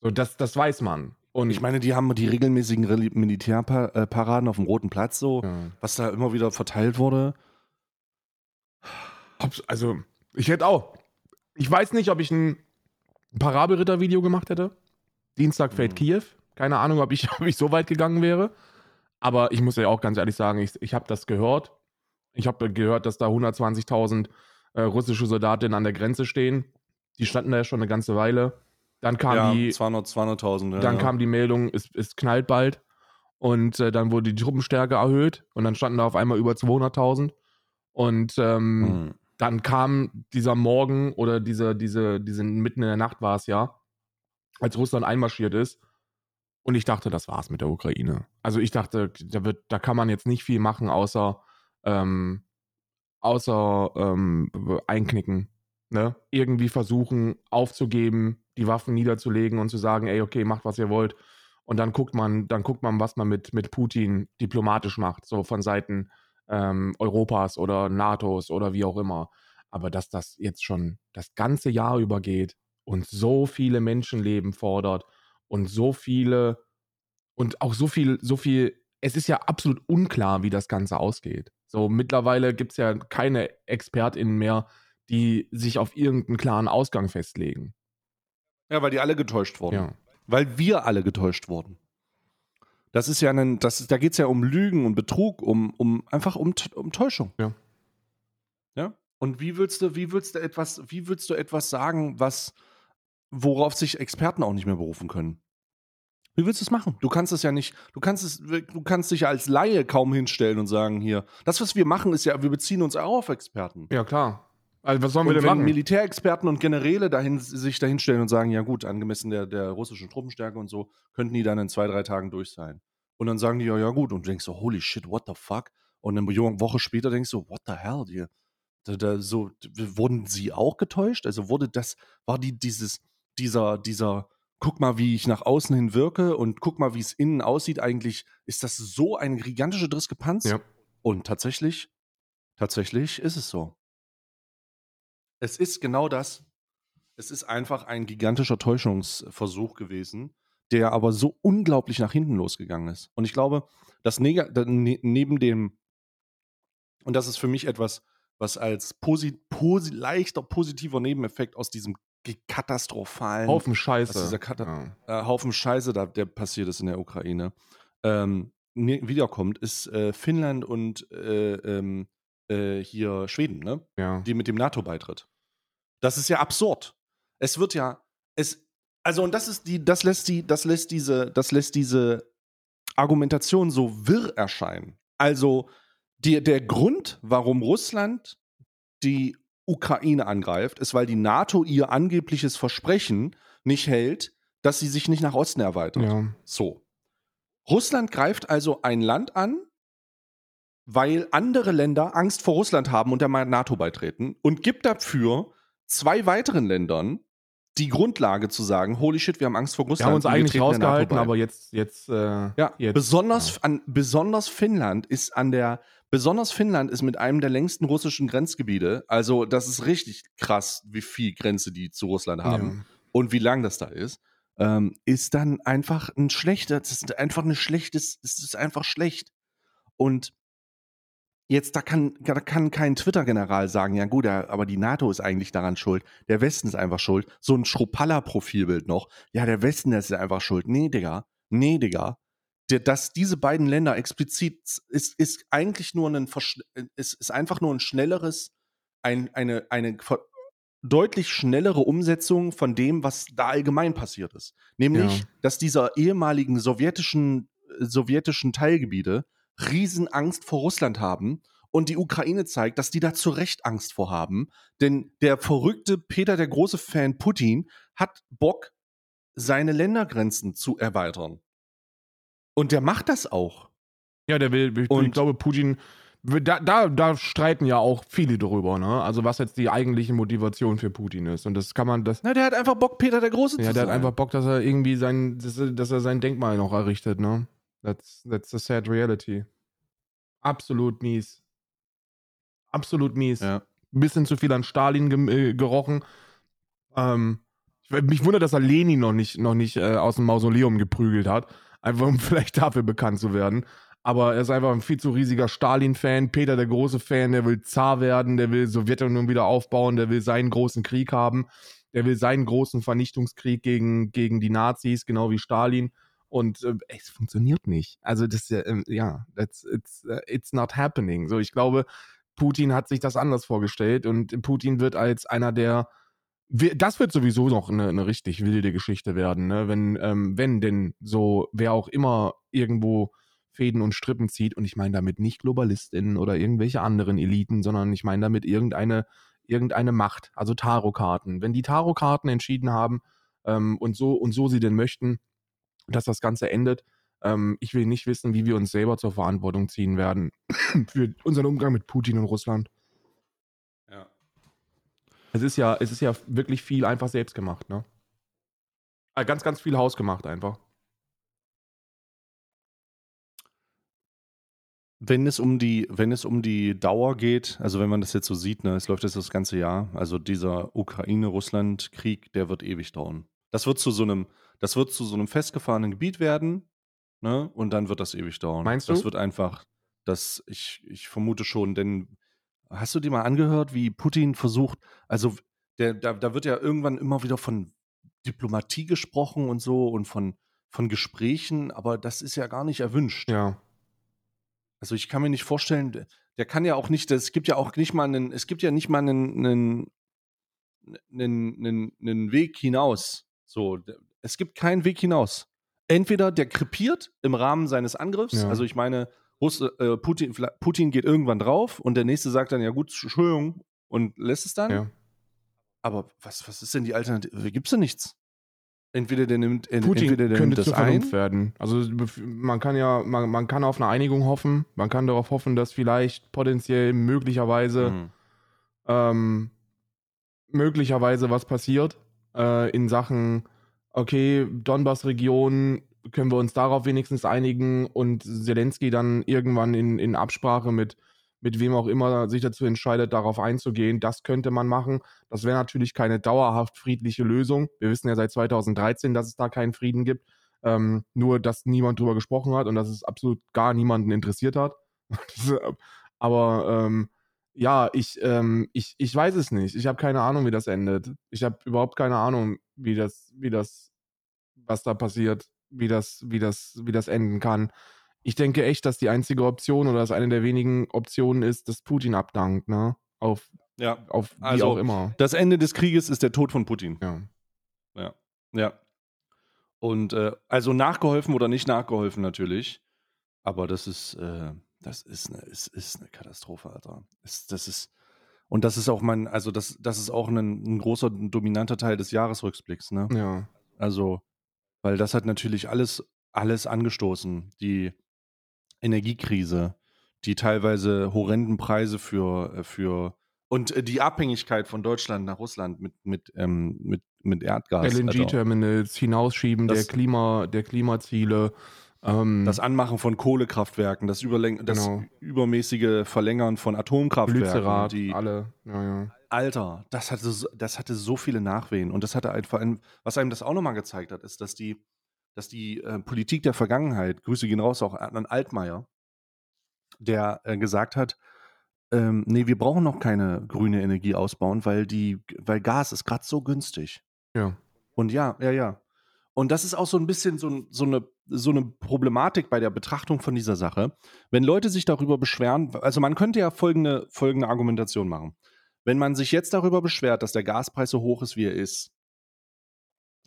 So, das, das weiß man. Und Ich meine, die haben die regelmäßigen Militärparaden auf dem Roten Platz, so, ja. was da immer wieder verteilt wurde. Also, ich hätte auch. Ich weiß nicht, ob ich ein Parabelritter-Video gemacht hätte. Dienstag fällt Mhm. Kiew. Keine Ahnung, ob ich, ob ich so weit gegangen wäre. Aber ich muss ja auch ganz ehrlich sagen, ich, ich habe das gehört. Ich habe gehört, dass da 120.000 äh, russische Soldatinnen an der Grenze stehen. Die standen da ja schon eine ganze Weile. Dann kam ja, die, 200, 200.000. Ja, dann ja. kam die Meldung, es, es knallt bald. Und äh, dann wurde die Truppenstärke erhöht. Und dann standen da auf einmal über 200.000. Und ähm, Mhm. dann kam dieser Morgen oder diese, diese, diese mitten in der Nacht war es ja, als Russland einmarschiert ist. Und ich dachte, das war's mit der Ukraine. Also ich dachte, da wird, da kann man jetzt nicht viel machen, außer, ähm, außer ähm, einknicken. Ne? Irgendwie versuchen aufzugeben, die Waffen niederzulegen und zu sagen, ey, okay, macht was ihr wollt. Und dann guckt man, dann guckt man, was man mit, mit Putin diplomatisch macht, so von Seiten ähm, Europas oder NATOs oder wie auch immer. Aber dass das jetzt schon das ganze Jahr übergeht und so viele Menschenleben fordert und so viele und auch so viel, so viel, es ist ja absolut unklar, wie das Ganze ausgeht. So mittlerweile gibt es ja keine ExpertInnen mehr, die sich auf irgendeinen klaren Ausgang festlegen. ja, weil die alle getäuscht wurden. Ja. Weil wir alle getäuscht wurden. Das ist ja ein, das ist, da geht es ja um Lügen und Betrug, um, um einfach um, um Täuschung. Ja. Ja. Und wie willst du, wie willst du etwas, wie willst du etwas sagen, was, worauf sich Experten auch nicht mehr berufen können? Wie willst du es machen? Du kannst es ja nicht, du kannst es, du kannst dich ja als Laie kaum hinstellen und sagen, hier, das, was wir machen, ist ja, wir beziehen uns auch auf Experten. ja, klar. Also was sollen wir Und denn wenn machen? Militärexperten und Generäle dahin, sich dahinstellen und sagen, ja gut, angemessen der, der russischen Truppenstärke und so, könnten die dann in zwei, drei Tagen durch sein. Und dann sagen die, ja, ja gut. Und du denkst so, holy shit, what the fuck? Und eine Woche später denkst du, what the hell, die, da, da, so, wurden sie auch getäuscht? Also wurde das, war die, dieses, dieser, dieser guck mal, wie ich nach außen hin wirke und guck mal, wie es innen aussieht. Eigentlich ist das so eine gigantische Diskrepanz. Ja. Und tatsächlich, tatsächlich ist es so. Es ist genau das. Es ist einfach ein gigantischer Täuschungsversuch gewesen, der aber so unglaublich nach hinten losgegangen ist. Und ich glaube, dass ne neben dem, und das ist für mich etwas, was als posi posi leichter positiver Nebeneffekt aus diesem katastrophalen Haufen Scheiße. Kata ja. äh, Haufen Scheiße, da, der passiert ist in der Ukraine, ähm, mir wiederkommt, ist äh, Finnland und äh, ähm, äh, hier Schweden, ne? ja. die mit dem NATO-Beitritt. Das ist ja absurd. Es wird ja, es, also und das ist die, das lässt die, das lässt diese, das lässt diese Argumentation so wirr erscheinen. Also die, der Grund, warum Russland die Ukraine angreift, ist, weil die NATO ihr angebliches Versprechen nicht hält, dass sie sich nicht nach Osten erweitert. ja. So. Russland greift also ein Land an, weil andere Länder Angst vor Russland haben und der NATO beitreten und gibt dafür zwei weiteren Ländern die Grundlage zu sagen, holy shit, wir haben Angst vor Wir Russland. haben uns wir eigentlich rausgehalten, aber jetzt, jetzt, äh, Ja, jetzt besonders, ja. An, besonders Finnland ist an der, besonders Finnland ist mit einem der längsten russischen Grenzgebiete. Also, das ist richtig krass, wie viel Grenze die zu Russland haben und wie lang das da ist. Ähm, ist dann einfach ein schlechter, das ist einfach ein schlechtes, es ist einfach schlecht. Und jetzt, da kann, da kann kein Twitter-General sagen, ja gut, ja, aber die NATO ist eigentlich daran schuld. Der Westen ist einfach schuld. So ein Schruppalla-Profilbild noch. Ja, der Westen ist einfach schuld. Nee, Digga. Nee, Digga. Der, dass diese beiden Länder explizit ist, ist eigentlich nur ein, ist, ist einfach nur ein schnelleres, ein, eine, eine deutlich schnellere Umsetzung von dem, was da allgemein passiert ist. Nämlich, Ja. dass dieser ehemaligen sowjetischen, äh, sowjetischen Teilgebiete Riesenangst vor Russland haben und die Ukraine zeigt, dass die da zu Recht Angst vor haben. Denn der verrückte Peter, der große Fan Putin, hat Bock, seine Ländergrenzen zu erweitern. Und der macht das auch. Ja, der will, ich, Und- ich glaube, Putin, da, da, da streiten ja auch viele drüber, ne? Also, was jetzt die eigentliche Motivation für Putin ist. Und das kann man, das, Na, der hat einfach Bock, Peter der Große ja, zu der hat sein. einfach Bock, dass er irgendwie sein, dass er, dass er sein Denkmal noch errichtet, ne? That's, that's the sad reality. Absolut mies. Absolut mies. ja. bisschen zu viel an Stalin gem- äh, gerochen. Ähm, ich, mich wundert, dass er Lenin noch nicht, noch nicht äh, aus dem Mausoleum geprügelt hat. Einfach um vielleicht dafür bekannt zu werden. Aber er ist einfach ein viel zu riesiger Stalin-Fan. Peter der große Fan, der will Zar werden, der will Sowjetunion wieder aufbauen, der will seinen großen Krieg haben. Der will seinen großen Vernichtungskrieg gegen, gegen die Nazis, genau wie Stalin. Und äh, es funktioniert nicht. Also das ist ja, ähm, that's, it's, uh, it's not happening. So, ich glaube, Putin hat sich das anders vorgestellt und Putin wird als einer der das wird sowieso noch eine, eine richtig wilde Geschichte werden, ne? wenn, ähm, wenn denn so, wer auch immer irgendwo Fäden und Strippen zieht, und ich meine damit nicht GlobalistInnen oder irgendwelche anderen Eliten, sondern ich meine damit irgendeine, irgendeine Macht, also Tarotkarten. Wenn die Tarotkarten entschieden haben ähm, und, so, und so sie denn möchten, dass das Ganze endet, ähm, ich will nicht wissen, wie wir uns selber zur Verantwortung ziehen werden für unseren Umgang mit Putin und Russland. Es ist ja, es ist ja wirklich viel einfach selbst gemacht, ne? Äh, Ganz, ganz viel hausgemacht einfach. Wenn es um die, wenn es um die Dauer geht, also wenn man das jetzt so sieht, ne, es läuft jetzt das ganze Jahr, also dieser Ukraine-Russland-Krieg, der wird ewig dauern. Das wird zu so einem, das wird zu so einem festgefahrenen Gebiet werden, ne, und dann wird das ewig dauern. Meinst Das du? wird einfach, das, ich, ich vermute schon, denn hast du dir mal angehört, wie Putin versucht, also der, da, da wird ja irgendwann immer wieder von Diplomatie gesprochen und so und von, von Gesprächen, aber das ist ja gar nicht erwünscht. Ja. Also ich kann mir nicht vorstellen, der- kann ja auch nicht, es gibt ja auch nicht mal einen, es gibt ja nicht mal einen, einen, einen, einen, einen Weg hinaus. So, es gibt keinen Weg hinaus. Entweder der krepiert im Rahmen seines Angriffs, Ja. also ich meine, Russ, äh, Putin, Putin geht irgendwann drauf und der nächste sagt dann, ja gut, Entschuldigung, und lässt es dann. ja. Aber was, was ist denn die Alternative? Gibt es denn nichts? Entweder der nimmt, ent- Putin entweder der könnte nimmt das zur ein. Werden. Also man kann ja, man, man kann auf eine Einigung hoffen. Man kann darauf hoffen, dass vielleicht potenziell möglicherweise Mhm. ähm, möglicherweise was passiert äh, in Sachen okay, Donbass-Region, können wir uns darauf wenigstens einigen und Zelensky dann irgendwann in, in Absprache mit, mit wem auch immer sich dazu entscheidet, darauf einzugehen. Das könnte man machen. Das wäre natürlich keine dauerhaft friedliche Lösung. Wir wissen ja seit 2013, dass es da keinen Frieden gibt. Ähm, nur, dass niemand drüber gesprochen hat und dass es absolut gar niemanden interessiert hat. Aber ähm, ja, ich, ähm, ich, ich weiß es nicht. Ich habe keine Ahnung, wie das endet. Ich habe überhaupt keine Ahnung, wie das, wie das, was da passiert wie das, wie das, wie das enden kann. Ich denke echt, dass die einzige Option oder dass eine der wenigen Optionen ist, dass Putin abdankt, ne? Auf, Ja, auf wie Also, auch immer. das Ende des Krieges ist der Tod von Putin. Ja. Ja. Ja. Und äh, also nachgeholfen oder nicht nachgeholfen natürlich. Aber das ist, äh, das ist eine, ist, ist eine Katastrophe, Alter. Ist, das ist, und das ist auch mein, also das, das ist auch ein, ein großer, ein dominanter Teil des Jahresrückblicks, ne? Ja. Also, weil das hat natürlich alles, alles angestoßen. Die Energiekrise, die teilweise horrenden Preise für, äh, für und äh, die Abhängigkeit von Deutschland nach Russland mit, mit, ähm, mit, mit Erdgas. LNG-Terminals, Hinausschieben Das- der, Klima, der Klimaziele. Ähm, Das Anmachen von Kohlekraftwerken, das, Überlen das Genau. übermäßige Verlängern von Atomkraftwerken, Glycerat, die alle. Ja, ja. Alter, das hatte, so- das hatte so viele Nachwehen. Und das hatte ein, vor allem, was einem das auch nochmal gezeigt hat, ist, dass die, dass die äh, Politik der Vergangenheit, Grüße gehen raus auch an Altmaier, der äh, gesagt hat, ähm, nee, wir brauchen noch keine grüne Energie ausbauen, weil die, weil Gas ist gerade so günstig. ja. Und ja, ja, ja. Und das ist auch so ein bisschen so, ein- so, eine, so eine Problematik bei der Betrachtung von dieser Sache. Wenn Leute sich darüber beschweren, also man könnte ja folgende, folgende Argumentation machen. Wenn man sich jetzt darüber beschwert, dass der Gaspreis so hoch ist, wie er ist,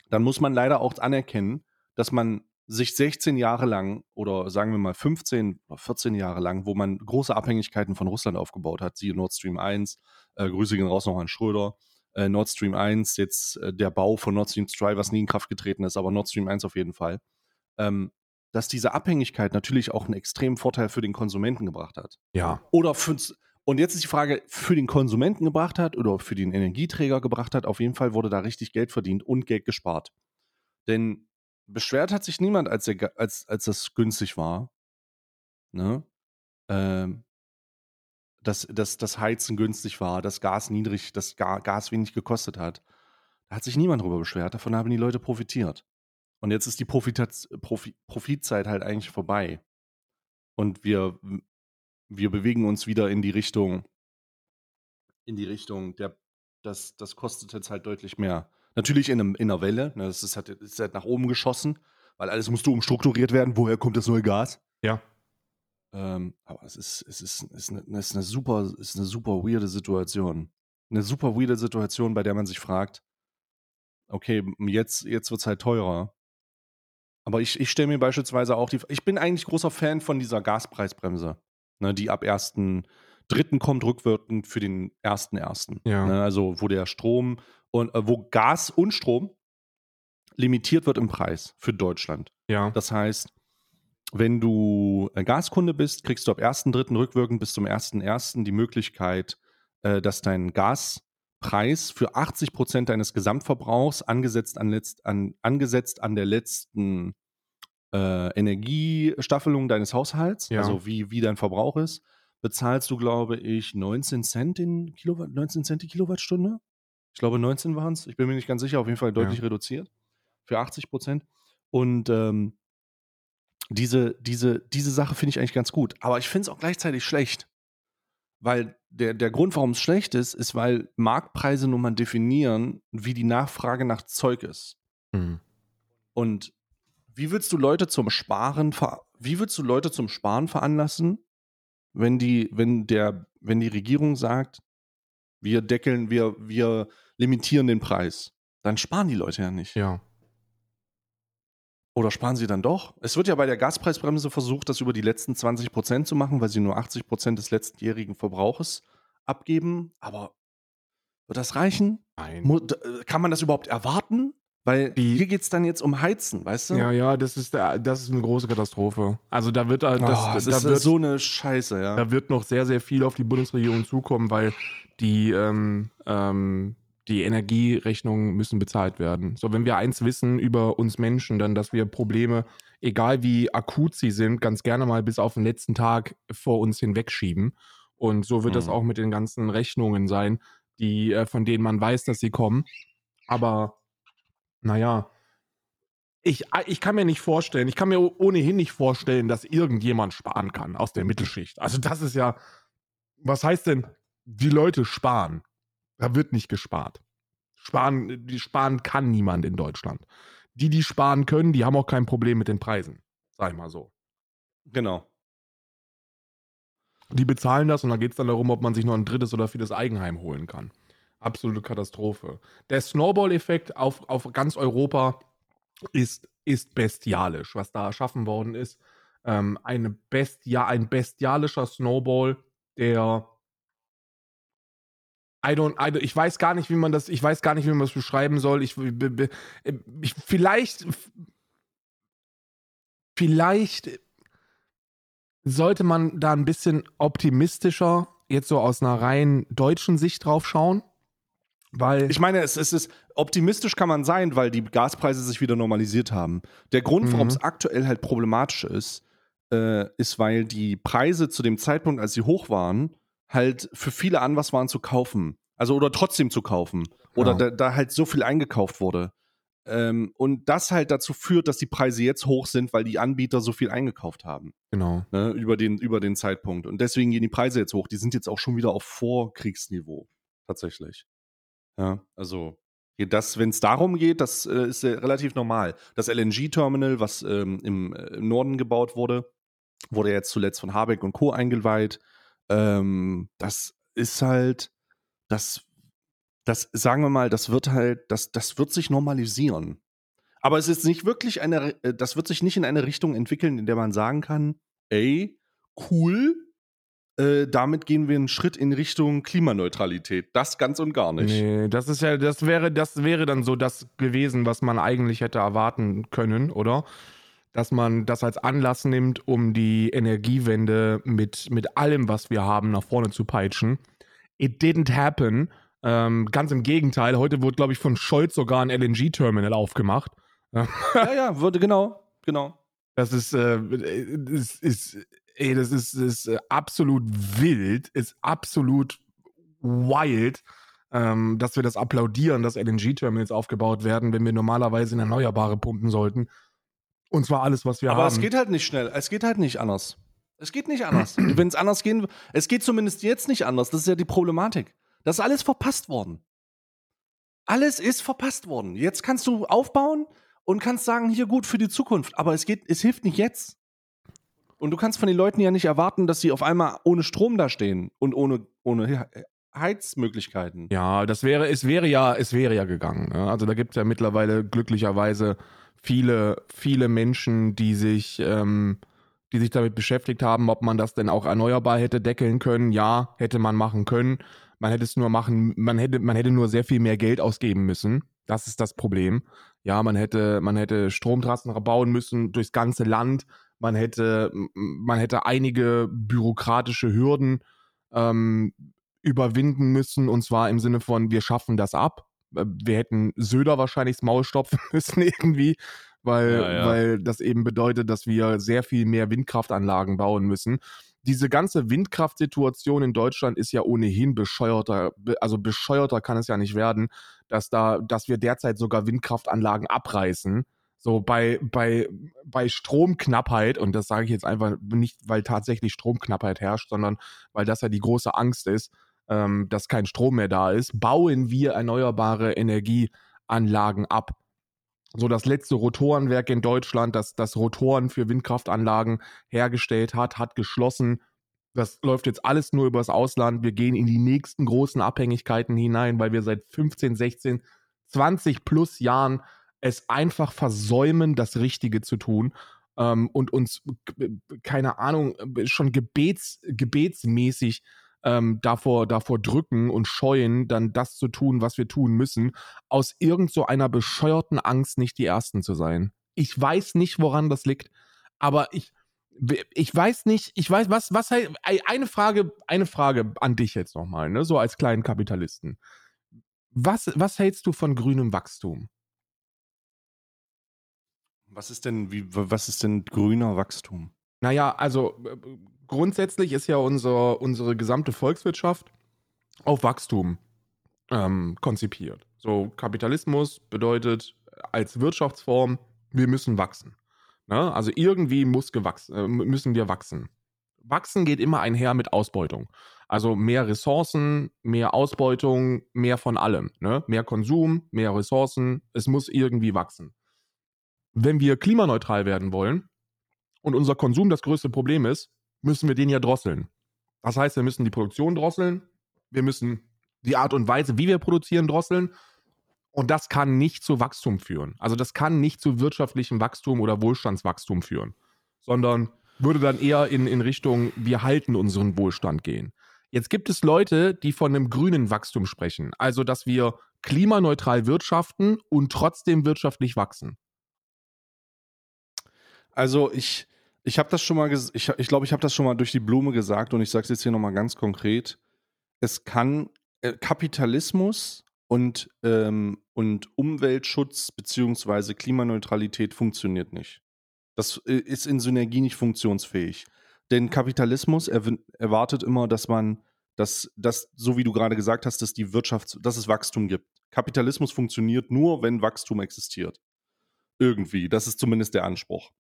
dann muss man leider auch anerkennen, dass man sich 16 Jahre lang oder sagen wir mal 15 oder 14 Jahre lang, wo man große Abhängigkeiten von Russland aufgebaut hat, siehe Nord Stream 1, äh, Grüße gehen raus noch an Schröder, äh, Nord Stream 1, jetzt äh, der Bau von Nord Stream 2, was nie in Kraft getreten ist, aber Nord Stream 1 auf jeden Fall, ähm, dass diese Abhängigkeit natürlich auch einen extremen Vorteil für den Konsumenten gebracht hat. Ja. Oder für, und jetzt ist die Frage, für den Konsumenten gebracht hat oder für den Energieträger gebracht hat, auf jeden Fall wurde da richtig Geld verdient und Geld gespart. Denn beschwert hat sich niemand, als, der, als, als das günstig war. Ne? Ähm, dass, dass das Heizen günstig war, dass Gas niedrig, dass Ga Gas wenig gekostet hat. Da hat sich niemand drüber beschwert, davon haben die Leute profitiert. Und jetzt ist die Profitat Profi Profitzeit halt eigentlich vorbei. Und wir, wir bewegen uns wieder in die Richtung, in die Richtung, der, das, das kostet jetzt halt deutlich mehr. Natürlich in, einem, in einer Welle, ne, das ist halt, ist halt nach oben geschossen, weil alles musste umstrukturiert werden. Woher kommt das neue Gas? Ja. Ähm, aber es ist, es ist, es ist, eine, es ist eine super, ist eine super weirde Situation. Eine super weirde Situation, bei der man sich fragt, okay, jetzt, jetzt wird es halt teurer. Aber ich, ich stelle mir beispielsweise auch die. Ich bin eigentlich großer Fan von dieser Gaspreisbremse, ne, die ab 1.3. kommt, rückwirkend für den 1.1. Ja. Ne, also, wo der Strom und äh, wo Gas und Strom limitiert wird im Preis für Deutschland. Ja. Das heißt, wenn du äh, Gaskunde bist, kriegst du ab 1.3. rückwirkend bis zum 1.1. die Möglichkeit, äh, dass dein Gaspreis für 80 Prozent deines Gesamtverbrauchs angesetzt an, letzt, an, angesetzt an der letzten äh, Energiestaffelung deines Haushalts, Ja. also wie, wie dein Verbrauch ist, bezahlst du, glaube ich, 19 Cent, in Kilowatt, 19 Cent die Kilowattstunde. Ich glaube, 19 waren es. Ich bin mir nicht ganz sicher, auf jeden Fall deutlich reduziert. Für 80 Prozent. Und ähm, diese, diese, diese Sache finde ich eigentlich ganz gut. Aber ich finde es auch gleichzeitig schlecht. Weil der, der Grund, warum es schlecht ist, ist, weil Marktpreise nun mal definieren, wie die Nachfrage nach Zeug ist. Hm. Und wie willst du Leute zum Sparen, ver wie willst du Leute zum Sparen veranlassen, wenn die, wenn der, wenn die Regierung sagt, wir deckeln, wir, wir limitieren den Preis, dann sparen die Leute ja nicht. Ja. Oder sparen sie dann doch? Es wird ja bei der Gaspreisbremse versucht, das über die letzten 20 Prozent zu machen, weil sie nur 80 Prozent des letztjährigen Verbrauches abgeben. Aber wird das reichen? Nein. Äh, Kann man das überhaupt erwarten? Weil Die- hier geht es dann jetzt um Heizen, weißt du? Ja, ja, das ist, der, das ist eine große Katastrophe. Also da wird, äh, Oh, das, das, da ist wird so eine Scheiße, ja. Da wird noch sehr, sehr viel auf die Bundesregierung zukommen, weil die, ähm, ähm, die Energierechnungen müssen bezahlt werden. So, wenn wir eins wissen über uns Menschen, dann, dass wir Probleme, egal wie akut sie sind, ganz gerne mal bis auf den letzten Tag vor uns hinwegschieben. Und so wird mhm. das auch mit den ganzen Rechnungen sein, die, äh, von denen man weiß, dass sie kommen. Aber, naja, ich, ich kann mir nicht vorstellen, ich kann mir ohnehin nicht vorstellen, dass irgendjemand sparen kann aus der Mittelschicht. Also das ist ja, was heißt denn, die Leute sparen? Da wird nicht gespart. Sparen, die sparen kann niemand in Deutschland. Die, die sparen können, die haben auch kein Problem mit den Preisen. Sag ich mal so. Genau. Die bezahlen das und dann geht es dann darum, ob man sich noch ein drittes oder viertes Eigenheim holen kann. Absolute Katastrophe. Der Snowball-Effekt auf, auf ganz Europa ist, ist bestialisch, was da erschaffen worden ist. Ähm, eine Bestia, ein bestialischer Snowball, der I don't, I don't, ich weiß gar nicht, wie man das, ich weiß gar nicht, wie man das beschreiben soll. Ich, ich vielleicht, vielleicht sollte man da ein bisschen optimistischer jetzt so aus einer rein deutschen Sicht drauf schauen. Weil ich meine, es, es ist optimistisch kann man sein, weil die Gaspreise sich wieder normalisiert haben. Der Grund, warum mhm. es aktuell halt problematisch ist, äh, ist, weil die Preise zu dem Zeitpunkt, als sie hoch waren, halt für viele an was waren zu kaufen. Also oder trotzdem zu kaufen. Oder ja. da, da, halt so viel eingekauft wurde. Ähm, und das halt dazu führt, dass die Preise jetzt hoch sind, weil die Anbieter so viel eingekauft haben. Genau. Ne, über, den, über den Zeitpunkt. Und deswegen gehen die Preise jetzt hoch. Die sind jetzt auch schon wieder auf Vorkriegsniveau. Tatsächlich. Ja, also das, wenn es darum geht, das äh, ist äh, relativ normal. Das LNG-Terminal, was ähm, im, äh, im, Norden gebaut wurde, wurde jetzt zuletzt von Habeck und Co. eingeweiht. Ähm, das ist halt, das, das, sagen wir mal, das wird halt, das, das wird sich normalisieren. Aber es ist nicht wirklich eine, äh, das wird sich nicht in eine Richtung entwickeln, in der man sagen kann, ey, cool, äh, damit gehen wir einen Schritt in Richtung Klimaneutralität. Das ganz und gar nicht. Nee, das ist ja, das wäre, das wäre dann so das gewesen, was man eigentlich hätte erwarten können, oder? Dass man das als Anlass nimmt, um die Energiewende mit, mit allem, was wir haben, nach vorne zu peitschen. It didn't happen. Ähm, ganz im Gegenteil, heute wurde, glaube ich, von Scholz sogar ein LNG-Terminal aufgemacht. ja, ja, wurde genau, genau. Das ist, äh, ist, ist ey, das ist, ist äh, absolut wild, ist absolut wild, ähm, dass wir das applaudieren, dass LNG-Terminals aufgebaut werden, wenn wir normalerweise in Erneuerbare pumpen sollten. Und zwar alles, was wir Aber haben. Aber es geht halt nicht schnell. Es geht halt nicht anders. Es geht nicht anders. wenn es anders gehen, es geht zumindest jetzt nicht anders. Das ist ja die Problematik. Das ist alles verpasst worden. Alles ist verpasst worden. Jetzt kannst du aufbauen und kannst sagen, hier gut für die Zukunft. Aber es geht, es hilft nicht jetzt. Und du kannst von den Leuten ja nicht erwarten, dass sie auf einmal ohne Strom da stehen und ohne, ohne Heizmöglichkeiten. Ja, das wäre, es wäre ja, es wäre ja gegangen. Ne? Also da gibt es ja mittlerweile glücklicherweise viele, viele Menschen, die sich, ähm, die sich damit beschäftigt haben, ob man das denn auch erneuerbar hätte deckeln können. Ja, hätte man machen können. Man hätte es nur machen, man hätte, man hätte nur sehr viel mehr Geld ausgeben müssen. Das ist das Problem. Ja, man hätte, man hätte Stromtrassen bauen müssen durchs ganze Land man hätte, man hätte einige bürokratische Hürden ähm, überwinden müssen, und zwar im Sinne von, wir schaffen das ab. Äh, wir hätten Söder wahrscheinlich das Maul stopfen müssen irgendwie, weil, ja, ja. weil das eben bedeutet, dass wir sehr viel mehr Windkraftanlagen bauen müssen. Diese ganze Windkraftsituation in Deutschland ist ja ohnehin bescheuerter, also bescheuerter kann es ja nicht werden, dass da, dass wir derzeit sogar Windkraftanlagen abreißen so bei, bei, bei Stromknappheit, und das sage ich jetzt einfach nicht, weil tatsächlich Stromknappheit herrscht, sondern weil das ja die große Angst ist, ähm, dass kein Strom mehr da ist, bauen wir erneuerbare Energieanlagen ab. So das letzte Rotorenwerk in Deutschland, das das Rotoren für Windkraftanlagen hergestellt hat, hat geschlossen. Das läuft jetzt alles nur übers Ausland. Wir gehen in die nächsten großen Abhängigkeiten hinein, weil wir seit 15, 16, 20 plus Jahren es einfach versäumen, das Richtige zu tun ähm, und uns, keine Ahnung, schon gebets, gebetsmäßig ähm, davor, davor drücken und scheuen, dann das zu tun, was wir tun müssen, aus irgend so einer bescheuerten Angst, nicht die Ersten zu sein. Ich weiß nicht, woran das liegt, aber ich, ich weiß nicht, ich weiß, was, was eine Frage, eine Frage an dich jetzt nochmal, ne, so als kleinen Kapitalisten Was, was hältst du von grünem Wachstum? Was ist denn, wie, was ist denn grüner Wachstum? Naja, also äh, grundsätzlich ist ja unser, unsere gesamte Volkswirtschaft auf Wachstum ähm, konzipiert. So, Kapitalismus bedeutet als Wirtschaftsform, wir müssen wachsen. Ne? Also irgendwie muss gewachsen, äh, müssen wir wachsen. Wachsen geht immer einher mit Ausbeutung. Also mehr Ressourcen, mehr Ausbeutung, mehr von allem. Ne? Mehr Konsum, mehr Ressourcen. Es muss irgendwie wachsen. Wenn wir klimaneutral werden wollen und unser Konsum das größte Problem ist, müssen wir den ja drosseln. Das heißt, wir müssen die Produktion drosseln. Wir müssen die Art und Weise, wie wir produzieren, drosseln. Und das kann nicht zu Wachstum führen. Also das kann nicht zu wirtschaftlichem Wachstum oder Wohlstandswachstum führen, sondern würde dann eher in, in Richtung, wir halten unseren Wohlstand gehen. Jetzt gibt es Leute, die von einem grünen Wachstum sprechen. Also, dass wir klimaneutral wirtschaften und trotzdem wirtschaftlich wachsen. Also ich, ich habe das schon mal, ich, ich glaube, ich habe das schon mal durch die Blume gesagt und ich sage es jetzt hier nochmal ganz konkret. Es kann äh, Kapitalismus und, ähm, und Umweltschutz bzw. Klimaneutralität funktioniert nicht. Das äh, ist in Synergie nicht funktionsfähig. Denn Kapitalismus er, erwartet immer, dass man, dass, dass, so wie du gerade gesagt hast, dass die Wirtschaft, dass es Wachstum gibt. Kapitalismus funktioniert nur, wenn Wachstum existiert. Irgendwie. Das ist zumindest der Anspruch.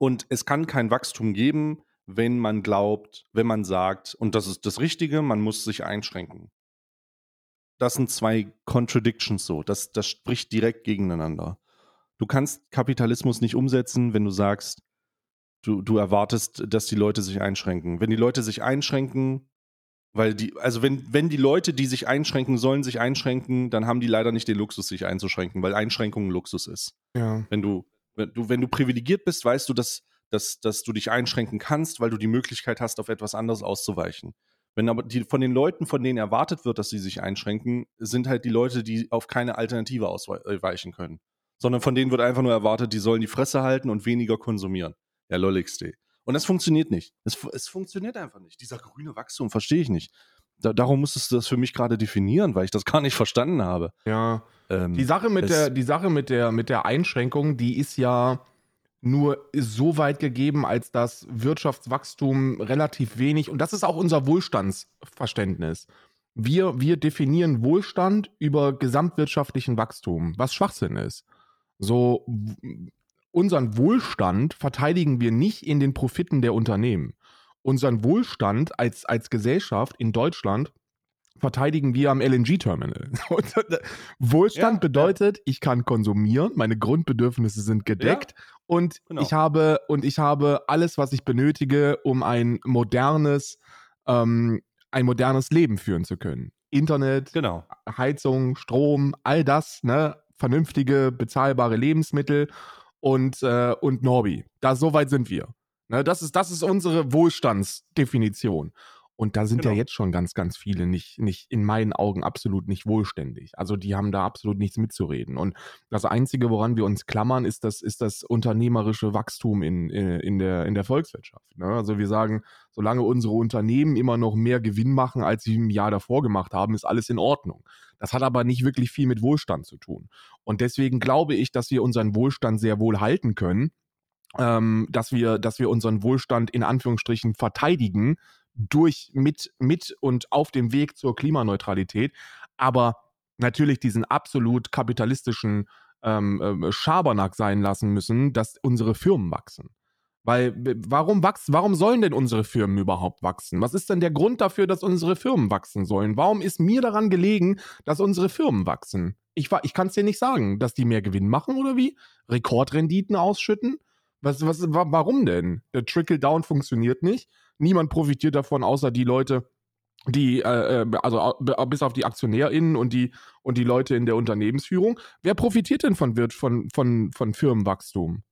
Und es kann kein Wachstum geben, wenn man glaubt, wenn man sagt, und das ist das Richtige, man muss sich einschränken. Das sind zwei Contradictions so. Das, das spricht direkt gegeneinander. Du kannst Kapitalismus nicht umsetzen, wenn du sagst, du, du erwartest, dass die Leute sich einschränken. Wenn die Leute sich einschränken, weil die, also wenn, wenn die Leute, die sich einschränken sollen, sich einschränken, dann haben die leider nicht den Luxus, sich einzuschränken, weil Einschränkung Luxus ist. Ja. Wenn du, wenn du, wenn du privilegiert bist, weißt du, dass, dass, dass du dich einschränken kannst, weil du die Möglichkeit hast, auf etwas anderes auszuweichen. Wenn aber die, von den Leuten, von denen erwartet wird, dass sie sich einschränken, sind halt die Leute, die auf keine Alternative ausweichen können. Sondern von denen wird einfach nur erwartet, die sollen die Fresse halten und weniger konsumieren. Ja, lolligste. Und das funktioniert nicht. Es, es funktioniert einfach nicht. Dieser grüne Wachstum verstehe ich nicht. Da, darum musstest du das für mich gerade definieren, weil ich das gar nicht verstanden habe. Ja. Ähm, die Sache mit der, die Sache mit der, mit der Einschränkung, die ist ja nur so weit gegeben, als dass Wirtschaftswachstum relativ wenig, und das ist auch unser Wohlstandsverständnis. Wir, wir definieren Wohlstand über gesamtwirtschaftlichen Wachstum, was Schwachsinn ist. So, unseren Wohlstand verteidigen wir nicht in den Profiten der Unternehmen. Unseren Wohlstand als, als Gesellschaft in Deutschland verteidigen wir am LNG-Terminal. Wohlstand ja, bedeutet, ja. ich kann konsumieren, meine Grundbedürfnisse sind gedeckt ja, und genau. ich habe und ich habe alles, was ich benötige, um ein modernes, ähm, ein modernes Leben führen zu können. Internet, genau. Heizung, Strom, all das, ne, vernünftige, bezahlbare Lebensmittel und, äh, und Norbi. Da so weit sind wir. Ne, das, ist, das ist unsere Wohlstandsdefinition. Und da sind genau. ja jetzt schon ganz, ganz viele nicht, nicht, in meinen Augen absolut nicht wohlständig. Also die haben da absolut nichts mitzureden. Und das Einzige, woran wir uns klammern, ist das, ist das unternehmerische Wachstum in, äh, in, der, in der Volkswirtschaft. Ne? Also wir sagen, solange unsere Unternehmen immer noch mehr Gewinn machen, als sie im Jahr davor gemacht haben, ist alles in Ordnung. Das hat aber nicht wirklich viel mit Wohlstand zu tun. Und deswegen glaube ich, dass wir unseren Wohlstand sehr wohl halten können. Ähm, dass wir, dass wir unseren Wohlstand in Anführungsstrichen verteidigen, durch, mit, mit und auf dem Weg zur Klimaneutralität, aber natürlich diesen absolut kapitalistischen ähm, ähm, Schabernack sein lassen müssen, dass unsere Firmen wachsen. Weil warum wachsen, warum sollen denn unsere Firmen überhaupt wachsen? Was ist denn der Grund dafür, dass unsere Firmen wachsen sollen? Warum ist mir daran gelegen, dass unsere Firmen wachsen? Ich, ich kann es dir nicht sagen, dass die mehr Gewinn machen oder wie? Rekordrenditen ausschütten? Was, was, warum denn? Der Trickle-Down funktioniert nicht niemand profitiert davon, außer die Leute, die, äh, äh also bis auf die AktionärInnen und die, und die Leute in der Unternehmensführung. Wer profitiert denn von, von, von, von Firmenwachstum?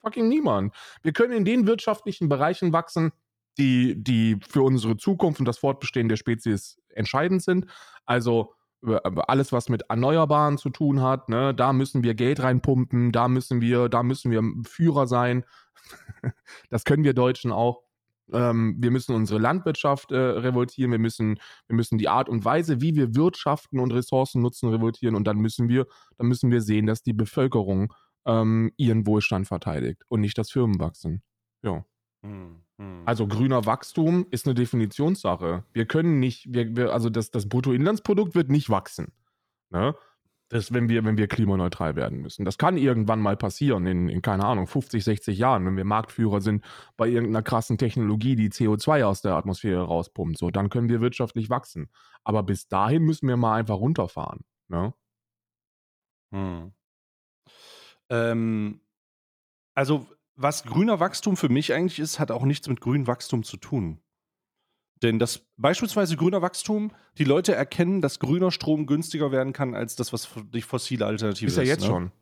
Fucking niemand. Wir können in den wirtschaftlichen Bereichen wachsen, die, die für unsere Zukunft und das Fortbestehen der Spezies entscheidend sind. Also alles, was mit Erneuerbaren zu tun hat, ne, da müssen wir Geld reinpumpen, da müssen wir, da müssen wir Führer sein. das können wir Deutschen auch. Ähm, wir müssen unsere Landwirtschaft äh, revoltieren, wir müssen, wir müssen die Art und Weise, wie wir wirtschaften und Ressourcen nutzen, revoltieren und dann müssen wir, dann müssen wir sehen, dass die Bevölkerung ähm, ihren Wohlstand verteidigt und nicht das Firmenwachsen. Ja. Hm. Also grüner Wachstum ist eine Definitionssache. Wir können nicht, wir, wir, also das, das Bruttoinlandsprodukt wird nicht wachsen. Ne? Das, wenn wir, wenn wir klimaneutral werden müssen. Das kann irgendwann mal passieren, in, in, keine Ahnung, 50, 60 Jahren, wenn wir Marktführer sind bei irgendeiner krassen Technologie, die CO2 aus der Atmosphäre rauspumpt. So, dann können wir wirtschaftlich wachsen. Aber bis dahin müssen wir mal einfach runterfahren. Ne? Hm. Ähm, also, was grüner Wachstum für mich eigentlich ist, hat auch nichts mit grünem Wachstum zu tun. Denn das beispielsweise grüner Wachstum, die Leute erkennen, dass grüner Strom günstiger werden kann als das, was die fossile Alternative ist. Ist ja jetzt ne? schon.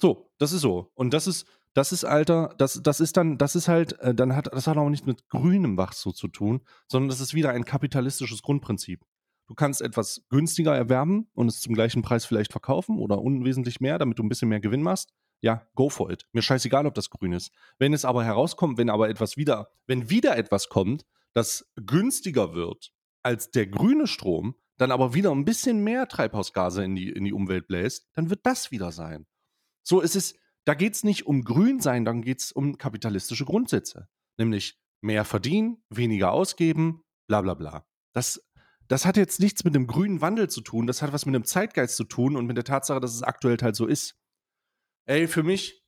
So, das ist so. Und das ist, das ist, Alter, das, das ist dann, das ist halt, äh, dann hat, das hat auch nicht mit grünem Wachstum zu tun, sondern das ist wieder ein kapitalistisches Grundprinzip. Du kannst etwas günstiger erwerben und es zum gleichen Preis vielleicht verkaufen oder unwesentlich mehr, damit du ein bisschen mehr Gewinn machst. Ja, go for it. Mir scheißegal, ob das grün ist. Wenn es aber herauskommt, wenn aber etwas wieder, wenn wieder etwas kommt, das günstiger wird als der grüne Strom, dann aber wieder ein bisschen mehr Treibhausgase in die, in die Umwelt bläst, dann wird das wieder sein. So ist es, da geht es nicht um grün sein, dann geht es um kapitalistische Grundsätze. Nämlich mehr verdienen, weniger ausgeben, bla bla bla. Das, das hat jetzt nichts mit dem grünen Wandel zu tun, das hat was mit dem Zeitgeist zu tun und mit der Tatsache, dass es aktuell halt so ist. Ey, für mich,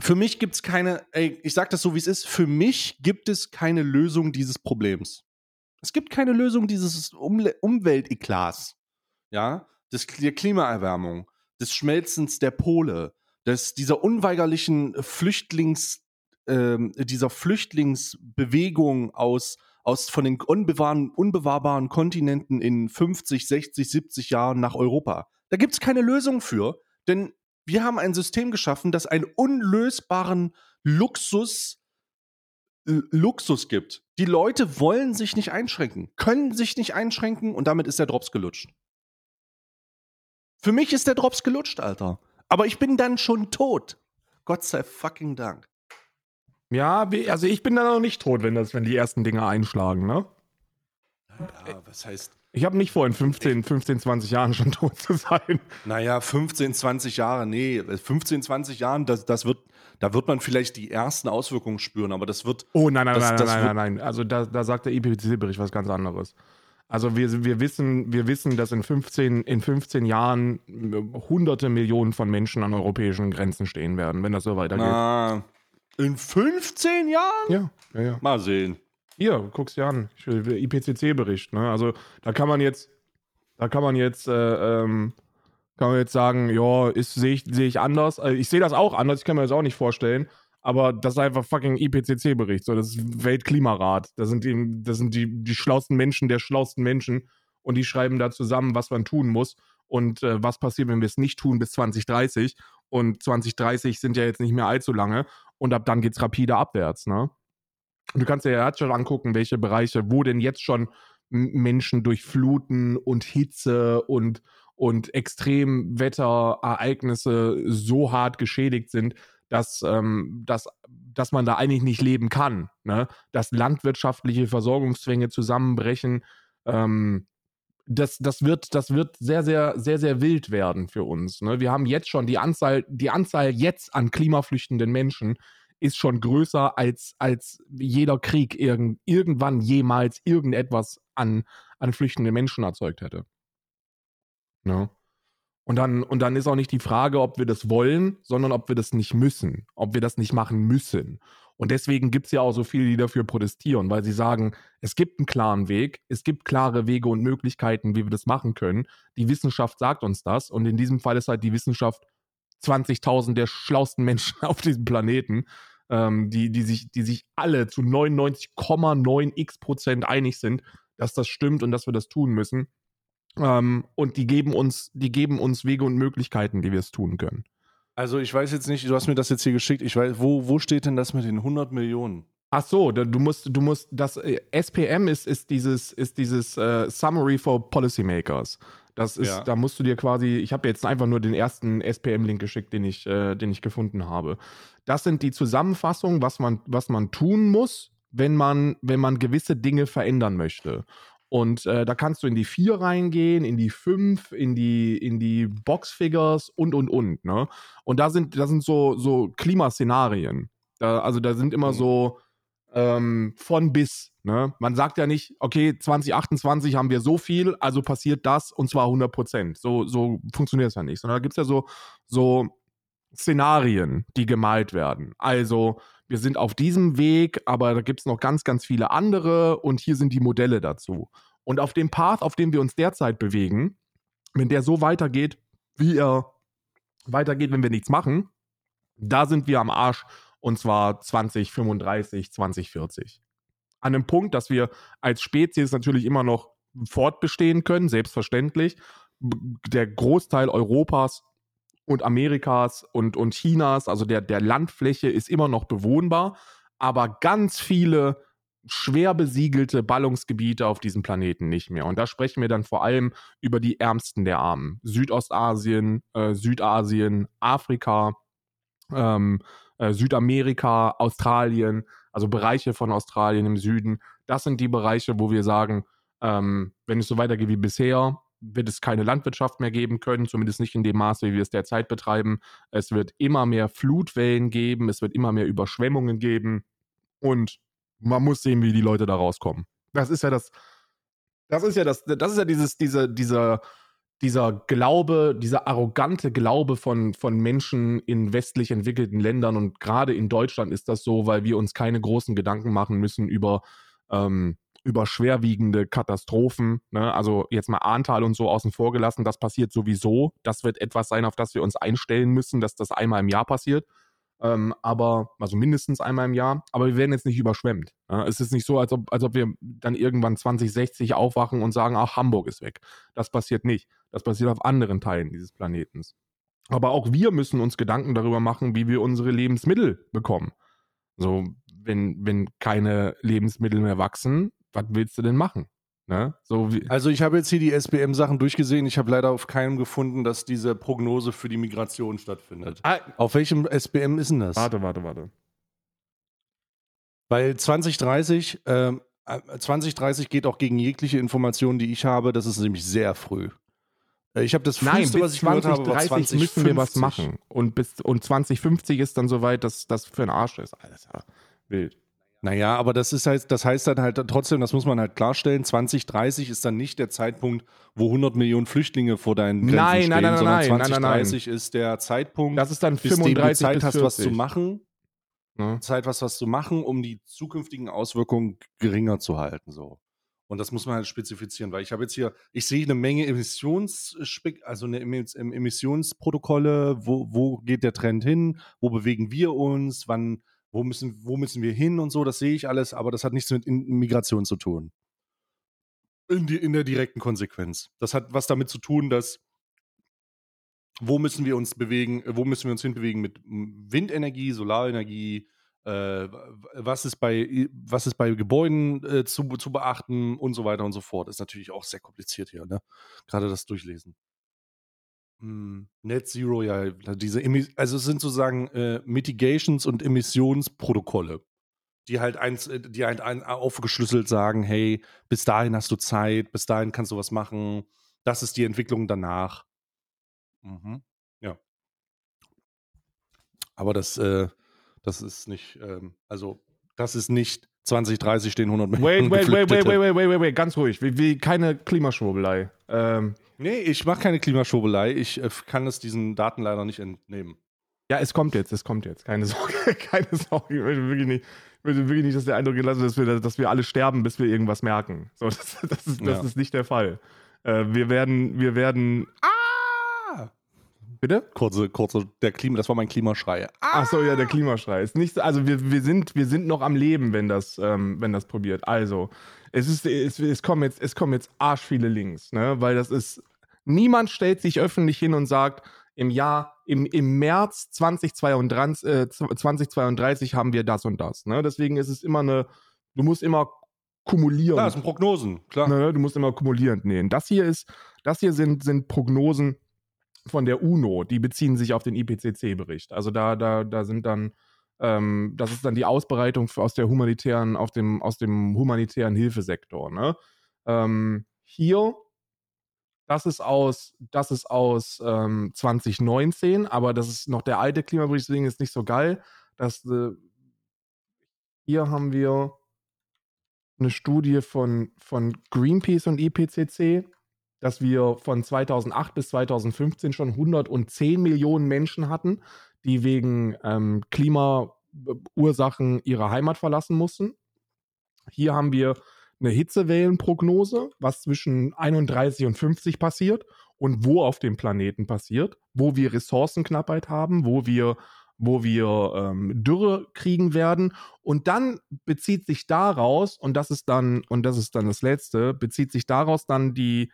für mich gibt es keine, ey, ich sag das so, wie es ist, für mich gibt es keine Lösung dieses Problems. Es gibt keine Lösung dieses um Umwelteklats, ja, des, der Klimaerwärmung, des Schmelzens der Pole, des, dieser unweigerlichen Flüchtlings, äh, dieser Flüchtlingsbewegung aus, aus von den unbewahrbaren Kontinenten in 50, 60, 70 Jahren nach Europa. Da gibt es keine Lösung für, denn wir haben ein System geschaffen, das einen unlösbaren Luxus, Luxus gibt. Die Leute wollen sich nicht einschränken, können sich nicht einschränken und damit ist der Drops gelutscht. Für mich ist der Drops gelutscht, Alter. Aber ich bin dann schon tot. Gott sei fucking Dank. Ja, also ich bin dann noch nicht tot, wenn, das, wenn die ersten Dinge einschlagen, ne? Ja, was heißt, ich habe nicht vor, in 15, 15, 20 Jahren schon tot zu sein. Naja, 15, 20 Jahre, nee, 15, 20 Jahren, das, das wird, da wird man vielleicht die ersten Auswirkungen spüren, aber das wird. Oh nein, nein, das, nein, das nein, wird, nein, nein. Also da, da sagt der IPCC-Bericht was ganz anderes. Also wir, wir, wissen, wir wissen, dass in 15, in 15 Jahren hunderte Millionen von Menschen an europäischen Grenzen stehen werden, wenn das so weitergeht. Na, in 15 Jahren? Ja, ja, ja. Mal sehen. Hier, guck's dir an. IPCC-Bericht, ne? Also da kann man jetzt, da kann man jetzt, äh, ähm, kann man jetzt sagen, ja, sehe ich, seh ich anders. Also ich sehe das auch anders, ich kann mir das auch nicht vorstellen. Aber das ist einfach fucking IPCC-Bericht. So, das ist Weltklimarat. Das sind, die, das sind die, die schlausten Menschen der schlausten Menschen. Und die schreiben da zusammen, was man tun muss und äh, was passiert, wenn wir es nicht tun bis 2030. Und 2030 sind ja jetzt nicht mehr allzu lange. Und ab dann geht es rapide abwärts, ne? Du kannst dir ja jetzt schon angucken, welche Bereiche, wo denn jetzt schon Menschen durch Fluten und Hitze und, und Extremwetterereignisse so hart geschädigt sind, dass, ähm, dass, dass man da eigentlich nicht leben kann. Ne? Dass landwirtschaftliche Versorgungszwänge zusammenbrechen. Ähm, das, das, wird, das wird sehr, sehr, sehr, sehr wild werden für uns. Ne? Wir haben jetzt schon die Anzahl, die Anzahl jetzt an klimaflüchtenden Menschen ist schon größer als, als jeder Krieg irgend, irgendwann jemals irgendetwas an, an flüchtenden Menschen erzeugt hätte. Ne? Und dann, und dann ist auch nicht die Frage, ob wir das wollen, sondern ob wir das nicht müssen, ob wir das nicht machen müssen. Und deswegen gibt es ja auch so viele, die dafür protestieren, weil sie sagen, es gibt einen klaren Weg, es gibt klare Wege und Möglichkeiten, wie wir das machen können. Die Wissenschaft sagt uns das. Und in diesem Fall ist halt die Wissenschaft 20.000 der schlausten Menschen auf diesem Planeten, ähm, die, die, sich, die sich alle zu 99,9 x Prozent einig sind, dass das stimmt und dass wir das tun müssen. Ähm, und die geben uns, die geben uns Wege und Möglichkeiten, wie wir es tun können. Also ich weiß jetzt nicht, du hast mir das jetzt hier geschickt, ich weiß, wo, wo steht denn das mit den 100 Millionen? Ach so, du musst, du musst, das äh, SPM ist, ist dieses, ist dieses äh, Summary for Policymakers. Das ist, ja. da musst du dir quasi, ich habe jetzt einfach nur den ersten SPM-Link geschickt, den ich, äh, den ich gefunden habe. Das sind die Zusammenfassungen, was man, was man tun muss, wenn man, wenn man gewisse Dinge verändern möchte. Und äh, da kannst du in die 4 reingehen, in die 5, in die, in die Boxfigures und, und, und. Ne? Und da sind, da sind so, so Klimaszenarien. Da, also da sind immer Mhm. so ähm, von bis. Ne? Man sagt ja nicht, okay, 2028 haben wir so viel, also passiert das und zwar 100 Prozent. So, so funktioniert es ja nicht. Sondern da gibt es ja so, so Szenarien, die gemalt werden. Also, wir sind auf diesem Weg, aber da gibt es noch ganz, ganz viele andere und hier sind die Modelle dazu. Und auf dem Path, auf dem wir uns derzeit bewegen, wenn der so weitergeht, wie er weitergeht, wenn wir nichts machen, da sind wir am Arsch und zwar 2035, 2040. An einem Punkt, dass wir als Spezies natürlich immer noch fortbestehen können, selbstverständlich. Der Großteil Europas und Amerikas und, und Chinas, also der, der Landfläche ist immer noch bewohnbar, aber ganz viele schwer besiegelte Ballungsgebiete auf diesem Planeten nicht mehr. Und da sprechen wir dann vor allem über die ärmsten der Armen. Südostasien, äh, Südasien, Afrika, ähm, äh, Südamerika, Australien, also Bereiche von Australien im Süden. Das sind die Bereiche, wo wir sagen, ähm, wenn es so weitergeht wie bisher, wird es keine Landwirtschaft mehr geben können, zumindest nicht in dem Maße, wie wir es derzeit betreiben. Es wird immer mehr Flutwellen geben, es wird immer mehr Überschwemmungen geben und man muss sehen, wie die Leute da rauskommen. Das ist ja das, das ist ja das, das ist ja dieses, diese, dieser, dieser Glaube, dieser arrogante Glaube von, von Menschen in westlich entwickelten Ländern und gerade in Deutschland ist das so, weil wir uns keine großen Gedanken machen müssen über, ähm, über schwerwiegende Katastrophen. Ne? Also jetzt mal Ahrtal und so außen vor gelassen, das passiert sowieso. Das wird etwas sein, auf das wir uns einstellen müssen, dass das einmal im Jahr passiert. Ähm, aber, also mindestens einmal im Jahr, aber wir werden jetzt nicht überschwemmt. Ja? Es ist nicht so, als ob, als ob wir dann irgendwann 2060 aufwachen und sagen, ach, Hamburg ist weg. Das passiert nicht. Das passiert auf anderen Teilen dieses Planetens. Aber auch wir müssen uns Gedanken darüber machen, wie wir unsere Lebensmittel bekommen. So, wenn, wenn keine Lebensmittel mehr wachsen, was willst du denn machen? Ne? So wie, Also ich habe jetzt hier die SBM-Sachen durchgesehen. Ich habe leider auf keinem gefunden, dass diese Prognose für die Migration stattfindet. ah, Auf welchem SBM ist denn das? warte, warte, warte. Weil 2030, ähm, äh, 2030 geht auch gegen jegliche Informationen, die ich habe. Das ist nämlich sehr früh. Äh, Ich habe das Nein, früheste, was ich gehört habe, war 2030 müssen wir was 2050. machen. Und, bis, und 2050 ist dann soweit, dass das für ein Arsch ist. Alles ja wild. Naja, aber das ist halt, das heißt dann halt trotzdem, das muss man halt klarstellen, 2030 ist dann nicht der Zeitpunkt, wo 100 Millionen Flüchtlinge vor deinen Grenzen Nein, stehen, nein, nein, sondern nein, nein, nein, nein. 2030 ist der Zeitpunkt, Das ist dann bis dem du 35 Zeit hast, 40. was zu machen, Ne? Zeit, was, was zu machen, um die zukünftigen Auswirkungen geringer zu halten. So. Und das muss man halt spezifizieren, weil ich habe jetzt hier, ich sehe eine Menge Emissions, also eine Emis- Emissionsprotokolle, wo, wo geht der Trend hin, wo bewegen wir uns, wann, wo müssen, wo müssen wir hin und so, das sehe ich alles, aber das hat nichts mit Migration zu tun. In, die, in der direkten Konsequenz. Das hat was damit zu tun, dass wo müssen wir uns bewegen, wo müssen wir uns hinbewegen mit Windenergie, Solarenergie, äh, was, ist bei, was ist bei Gebäuden äh, zu, zu beachten und so weiter und so fort. Ist natürlich auch sehr kompliziert hier, ne? Gerade das Durchlesen. Hm, Net Zero, ja, diese, also es sind sozusagen äh, Mitigations- und Emissionsprotokolle, die halt eins, äh, die halt ein, aufgeschlüsselt sagen, hey, bis dahin hast du Zeit, bis dahin kannst du was machen, das ist die Entwicklung danach. Mhm. Ja. Aber das, äh, das ist nicht, ähm, also das ist nicht 2030 stehen 100 Millionen Wait, wait, wait, wait, wait, wait, wait, wait, wait, ganz ruhig. Wie, wie keine Klimaschwurbelei. Ähm, Nee, ich mache keine Klimaschobelei. Ich äh, kann es diesen Daten leider nicht entnehmen. ja, es kommt jetzt, es kommt jetzt. Keine Sorge, keine Sorge. Ich möchte wirklich nicht, ich möchte wirklich nicht dass der Eindruck gelassen dass wir, dass wir alle sterben, bis wir irgendwas merken. So, das, das, ist, das Ja. ist nicht der Fall. Äh, wir werden, wir werden. Ah! Bitte? Kurze, kurze, der Klima, das war mein Klimaschrei. Ach so, ja, der Klimaschrei. Ist nicht, so- also wir, wir, sind, wir sind noch am Leben, wenn das, ähm, wenn das probiert. Also, es, ist, es, es, kommen jetzt, es kommen jetzt arsch viele Links, ne? weil das ist, niemand stellt sich öffentlich hin und sagt, im Jahr, im, im März 2032, äh, 2032 haben wir das und das. Ne? Deswegen ist es immer eine, du musst immer kumulieren. Ja, das sind Prognosen, klar. Ne, du musst immer kumulierend nähen. Das hier ist, das hier sind, sind Prognosen von der UNO, die beziehen sich auf den IPCC-Bericht. Also da, da, da sind dann Ähm, das ist dann die Ausbereitung aus der humanitären, auf dem, aus dem humanitären Hilfesektor. Ne? Ähm, hier, das ist aus, das ist aus ähm, 2019, aber das ist noch der alte Klimabericht, deswegen ist nicht so geil. Das, äh, hier haben wir eine Studie von, von Greenpeace und IPCC, dass wir von 2008 bis 2015 schon 110 Millionen Menschen hatten, die wegen ähm, Klimaursachen ihre Heimat verlassen mussten. Hier haben wir eine Hitzewellenprognose, was zwischen 31 und 50 passiert und wo auf dem Planeten passiert, wo wir Ressourcenknappheit haben, wo wir wo wir ähm, Dürre kriegen werden. Und dann bezieht sich daraus, und das ist dann, und das ist dann das Letzte, bezieht sich daraus dann die,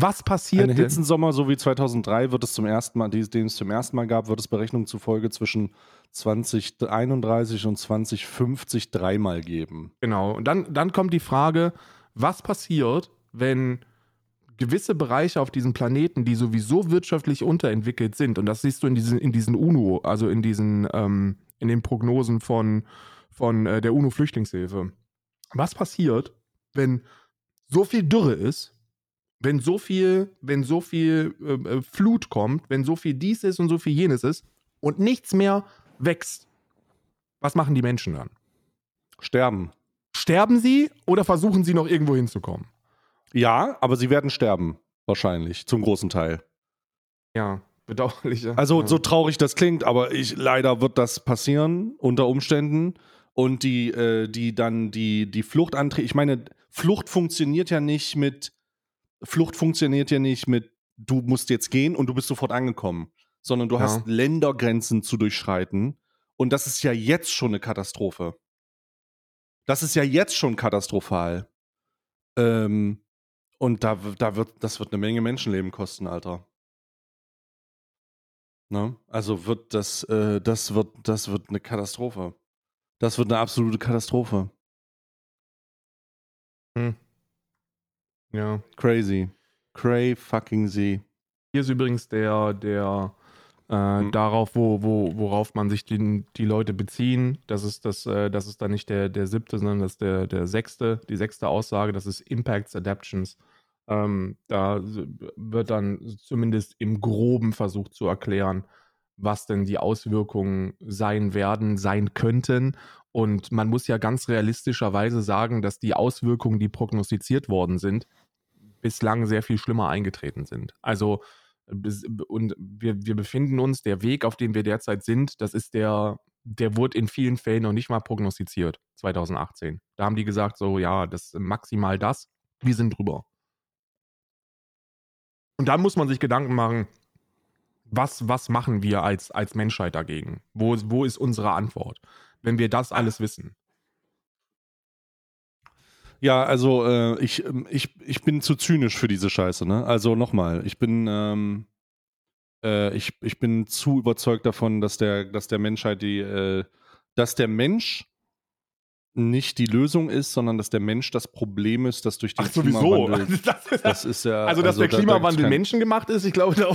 was passiert Ein Hitzensommer, so wie 2003, wird es zum ersten Mal, den es zum ersten Mal gab, wird es Berechnungen zufolge zwischen 2031 und 2050 dreimal geben. Genau. Und dann, dann kommt die Frage, was passiert, wenn gewisse Bereiche auf diesem Planeten, die sowieso wirtschaftlich unterentwickelt sind, und das siehst du in diesen, in diesen UNO, also in diesen, ähm, in den Prognosen von, von äh, der UNO-Flüchtlingshilfe. Was passiert, wenn so viel Dürre ist, wenn so viel, wenn so viel äh, äh Flut kommt, wenn so viel dies ist und so viel jenes ist und nichts mehr wächst? Was machen die Menschen dann? Sterben. Sterben sie oder versuchen sie noch irgendwo hinzukommen? Ja, aber sie werden sterben. Wahrscheinlich. Zum großen Teil. Ja, bedauerlich. Also, ja. so traurig das klingt, aber ich, leider wird das passieren unter Umständen. Und die, äh, die dann die, die Flucht antreten. Ich meine, Flucht funktioniert ja nicht mit. Flucht funktioniert ja nicht mit, du musst jetzt gehen und du bist sofort angekommen. Sondern du ja. hast Ländergrenzen zu durchschreiten. Und das ist ja jetzt schon eine Katastrophe. Das ist ja jetzt schon katastrophal. Ähm, und da, da wird, das wird eine Menge Menschenleben kosten, Alter. Ne? Also wird das, äh, das wird, das wird eine Katastrophe. Das wird eine absolute Katastrophe. Hm. Ja. Crazy. Cray fucking sie. Hier ist übrigens der, der äh, mhm. darauf, wo, wo, worauf man sich die, die Leute beziehen. Das ist, das, äh, das ist dann nicht der, der siebte, sondern das ist der, der sechste, die sechste Aussage, das ist Impacts Adaptions. Ähm, da wird dann zumindest im Groben versucht zu erklären, was denn die Auswirkungen sein werden, sein könnten. Und man muss ja ganz realistischerweise sagen, dass die Auswirkungen, die prognostiziert worden sind, bislang sehr viel schlimmer eingetreten sind. Also und wir, wir befinden uns, der Weg, auf dem wir derzeit sind, das ist der, der wurde in vielen Fällen noch nicht mal prognostiziert, 2018. Da haben die gesagt, so, ja, das ist maximal das, wir sind drüber. Und dann muss man sich Gedanken machen, was, was machen wir als, als Menschheit dagegen? Wo, wo ist unsere Antwort, wenn wir das alles wissen? Ja, also äh, ich, ähm, ich, ich bin zu zynisch für diese Scheiße, ne? Also nochmal, ich bin, ähm, äh, ich, ich bin zu überzeugt davon, dass der, dass der Menschheit die, äh, dass der Mensch nicht die Lösung ist, sondern dass der Mensch das Problem ist, das durch den Ach, Klimawandel. Das ist, das ist ja, also, dass also, der Klimawandel da, menschengemacht ist, ich glaube, da,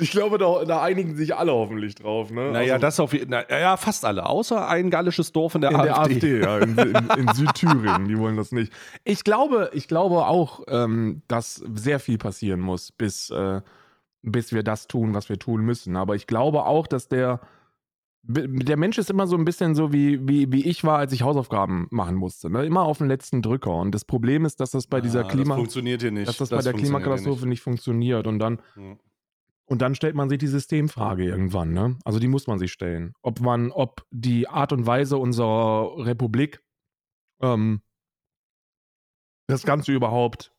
ich glaube da, da, einigen sich alle hoffentlich drauf. Ne? Naja, also, das auf na, ja, fast alle, außer ein gallisches Dorf in der in AfD. Der AfD ja, in, in, in Südthüringen, die wollen das nicht. Ich glaube, ich glaube auch, ähm, dass sehr viel passieren muss, bis, äh, bis wir das tun, was wir tun müssen. Aber ich glaube auch, dass der der Mensch ist immer so ein bisschen so, wie, wie, wie ich war, als ich Hausaufgaben machen musste. Ne? Immer auf den letzten Drücker. Und das Problem ist, dass das bei dieser ah, Klima. Das funktioniert hier nicht. Dass das, das bei der Klimakatastrophe nicht. nicht. funktioniert. Und dann, ja. und dann stellt man sich die Systemfrage irgendwann. Ne? Also die muss man sich stellen. Ob man, ob die Art und Weise unserer Republik ähm, das Ganze überhaupt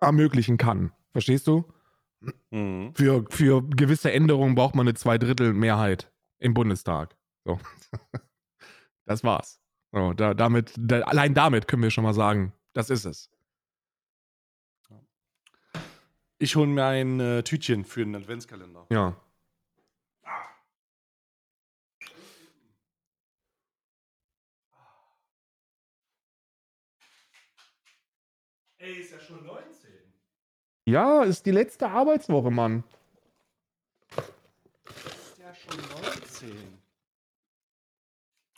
ermöglichen kann. Verstehst du? Mhm. Für, für gewisse Änderungen braucht man eine Zweidrittelmehrheit im Bundestag. So. Das war's. So, da, damit, da, allein damit können wir schon mal sagen, das ist es. Ich hole mir ein äh, Tütchen für den Adventskalender. Ja. Ey, ist ja schon 19. Ja, ist die letzte Arbeitswoche, Mann. Ja schon 19.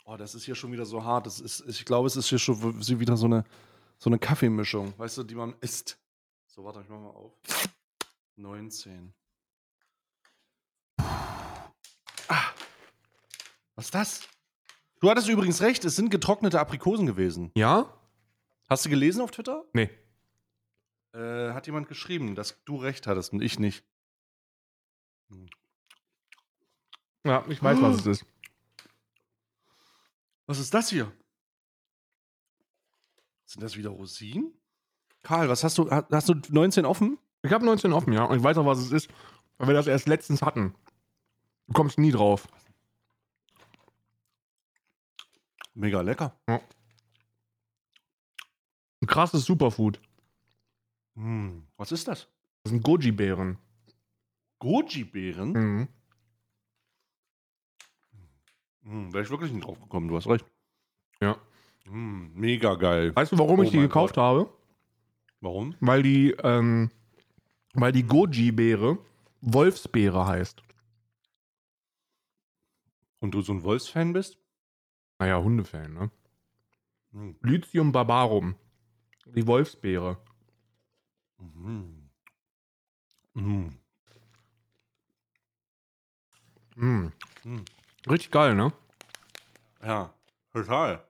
Oh, das ist hier schon wieder so hart. Das ist, ich glaube, es ist hier schon wieder so eine, so eine Kaffeemischung, weißt du, die man isst. So, warte, ich mach mal auf. 19. Ah. Was ist das? Du hattest übrigens recht, es sind getrocknete Aprikosen gewesen. Ja? Hast du gelesen auf Twitter? Nee. Äh, hat jemand geschrieben, dass du recht hattest und ich nicht. Hm. Ja, ich weiß, was es ist. Was ist das hier? Sind das wieder Rosinen? Karl, was hast du? ha- Hast du 19 offen? Ich habe 19 offen, ja. Und ich weiß auch, was es ist, weil wir das erst letztens hatten. Du kommst nie drauf. Mega lecker. Ein krasses Superfood. Hm, was ist das? Das sind Goji-Beeren. Goji-Beeren? Mhm. Hm, Wäre ich wirklich nicht drauf gekommen, du hast recht. Ja. Hm, mega geil. Weißt du, warum Oh ich die gekauft Gott. habe? Warum? Weil die, ähm, weil die Goji-Beere Wolfsbeere heißt. Und du so ein Wolfsfan bist? Naja, Hundefan, ne? Hm. Lycium barbarum. Die Wolfsbeere. Mhm. Mhm. Mhm. Richtig geil, ne? Ja, total.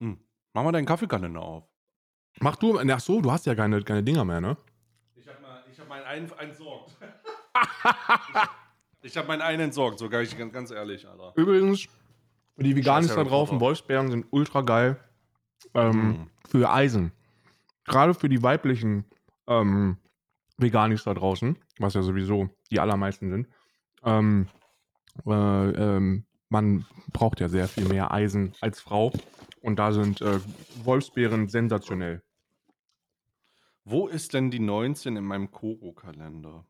Hm. Mach mal deinen Kaffeekalender auf. Mach du, ach so, du hast ja keine, keine Dinger mehr, ne? Ich habe mal, ich hab meinen einen entsorgt. ich habe meinen einen entsorgt, sogar ich ganz, ganz ehrlich, Alter. Übrigens, die Veganis da drauf, Potter. Wolfsbeeren sind ultra geil. Ähm, Mhm. Für Eisen. Gerade für die weiblichen ähm, Veganis da draußen, was ja sowieso die allermeisten sind. Ähm, äh, ähm, man braucht ja sehr viel mehr Eisen als Frau. Und da sind äh, Wolfsbeeren sensationell. Wo ist denn die 19 in meinem Koro-Kalender?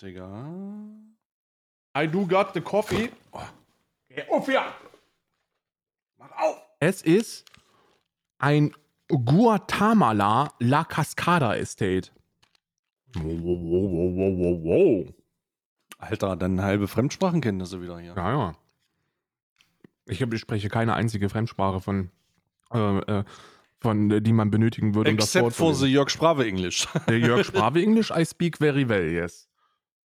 Digga. I do got the coffee. Auf ja! Mach auf! Es ist ein Guatemala La Cascada Estate. Wow, wow, wow, wow, wow, wow. Alter, dann halbe Fremdsprachenkenntnisse wieder hier. Ja, ja. Ich, hab, ich spreche keine einzige Fremdsprache von, äh, äh, von äh, die man benötigen würde, um das Except for the. Jörg Sprave English. Der Jörg Sprave English, I speak very well, yes.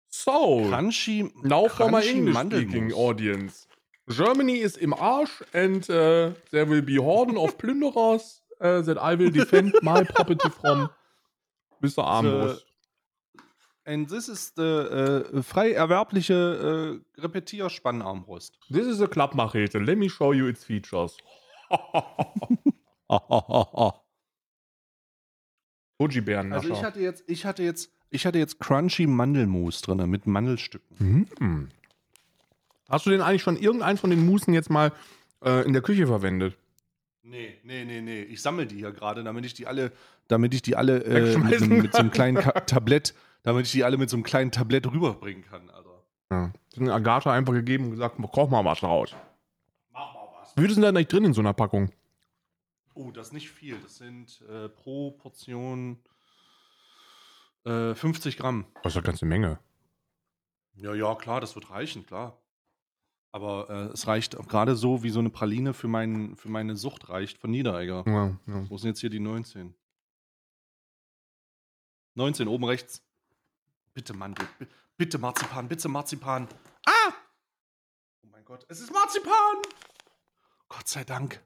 So, Crunchy, now for my crunchy English Mandelmus. speaking audience. Germany is im Arsch and uh, there will be horden of plünderers uh, that I will defend my property from. Mr. Armbrust. And this is the äh, frei erwerbliche äh, Repetierspannarmbrust. This is a Club Machete. Let me show you its features. Goji-Bären. Also ich hatte jetzt, ich hatte jetzt, ich hatte jetzt Crunchy Mandelmus drin mit Mandelstücken. Mhm. Hast du denn eigentlich schon irgendeinen von den Musen jetzt mal äh, in der Küche verwendet? Nee, nee, nee, nee. Ich sammle die hier gerade, damit ich die alle, damit ich die alle äh, mit, einem- mit so einem kleinen Ka Tablett, damit ich die alle mit so einem kleinen Tablett rüberbringen kann, Alter. Ja. Das hat Agatha einfach gegeben und gesagt, koch mal was raus. Mach mal was. Wie viel sind da eigentlich drin in so einer Packung? Oh, das ist nicht viel. Das sind äh, pro Portion äh, 50 Gramm. Das ist eine ganze Menge. Ja, ja, klar, das wird reichen, klar. Aber äh, es reicht gerade so, wie so eine Praline für, mein, für meine Sucht reicht von Niederegger. Ja, ja. Wo sind jetzt hier die 19? 19, oben rechts. Bitte Mandel, bi- bitte Marzipan, bitte Marzipan. Ah! Oh mein Gott, es ist Marzipan! Gott sei Dank.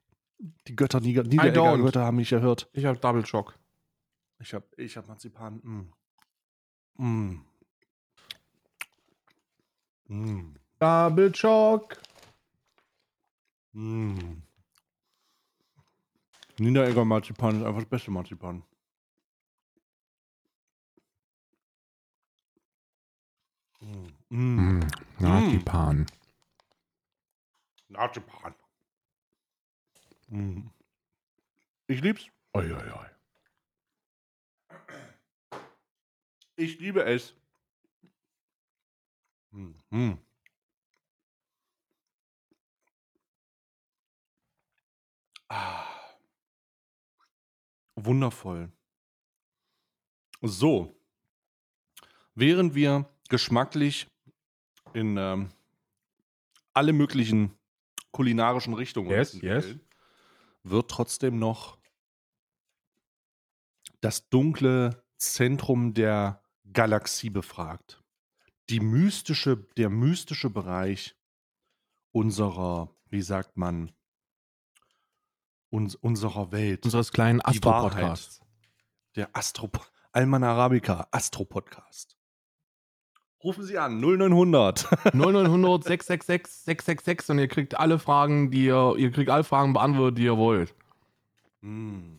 Die Götter, Nieder Niederegger. Götter haben mich erhört. Ich habe Double Shock. Ich hab, ich hab Marzipan. Mm. Mm. Mm. Double Shock. Mm. Niederegger Marzipan ist einfach das beste Marzipan. Mm. Mm. Mm. Marzipan. Marzipan. Mm. Ich lieb's. Oi, oi, oi. Ich liebe es. Mm. Mm. Ah. Wundervoll. So. während wir geschmacklich in ähm, alle möglichen kulinarischen Richtungen Yes, yes. wird trotzdem noch das dunkle Zentrum der Galaxie befragt. Die mystische, der mystische Bereich unserer, wie sagt man, uns, unserer Welt. Unseres kleinen. Astro-Podcasts. Der Astro Alman Arabica Astro Podcast. Rufen Sie an 0900. 0900 666 666 und ihr kriegt alle Fragen, die ihr, ihr kriegt alle Fragen beantwortet, die ihr wollt. Mm.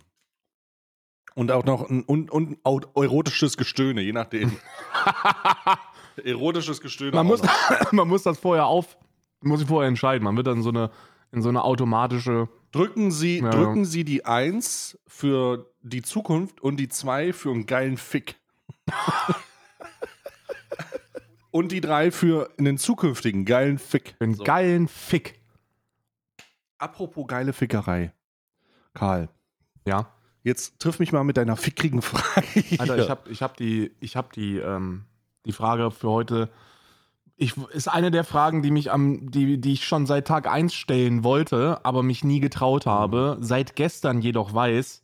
Und auch noch ein und, und erotisches Gestöhne, je nachdem. Erotisches Gestöhne. Man muss, man muss das vorher auf, muss sich vorher entscheiden. Man wird dann so eine, in so eine automatische, Drücken Sie, Ja. drücken Sie die 1 für die Zukunft und die 2 für einen geilen Fick. und die 3 für einen zukünftigen geilen Fick. einen So. geilen Fick. Apropos geile Fickerei. Karl, Ja. jetzt triff mich mal mit deiner fickrigen Frage. hier. Alter, ich habe ich hab die, ich hab die, ähm, die Frage für heute. Ich, ist eine der Fragen, die mich am, die, die ich schon seit Tag 1 stellen wollte, aber mich nie getraut habe. Seit gestern jedoch weiß,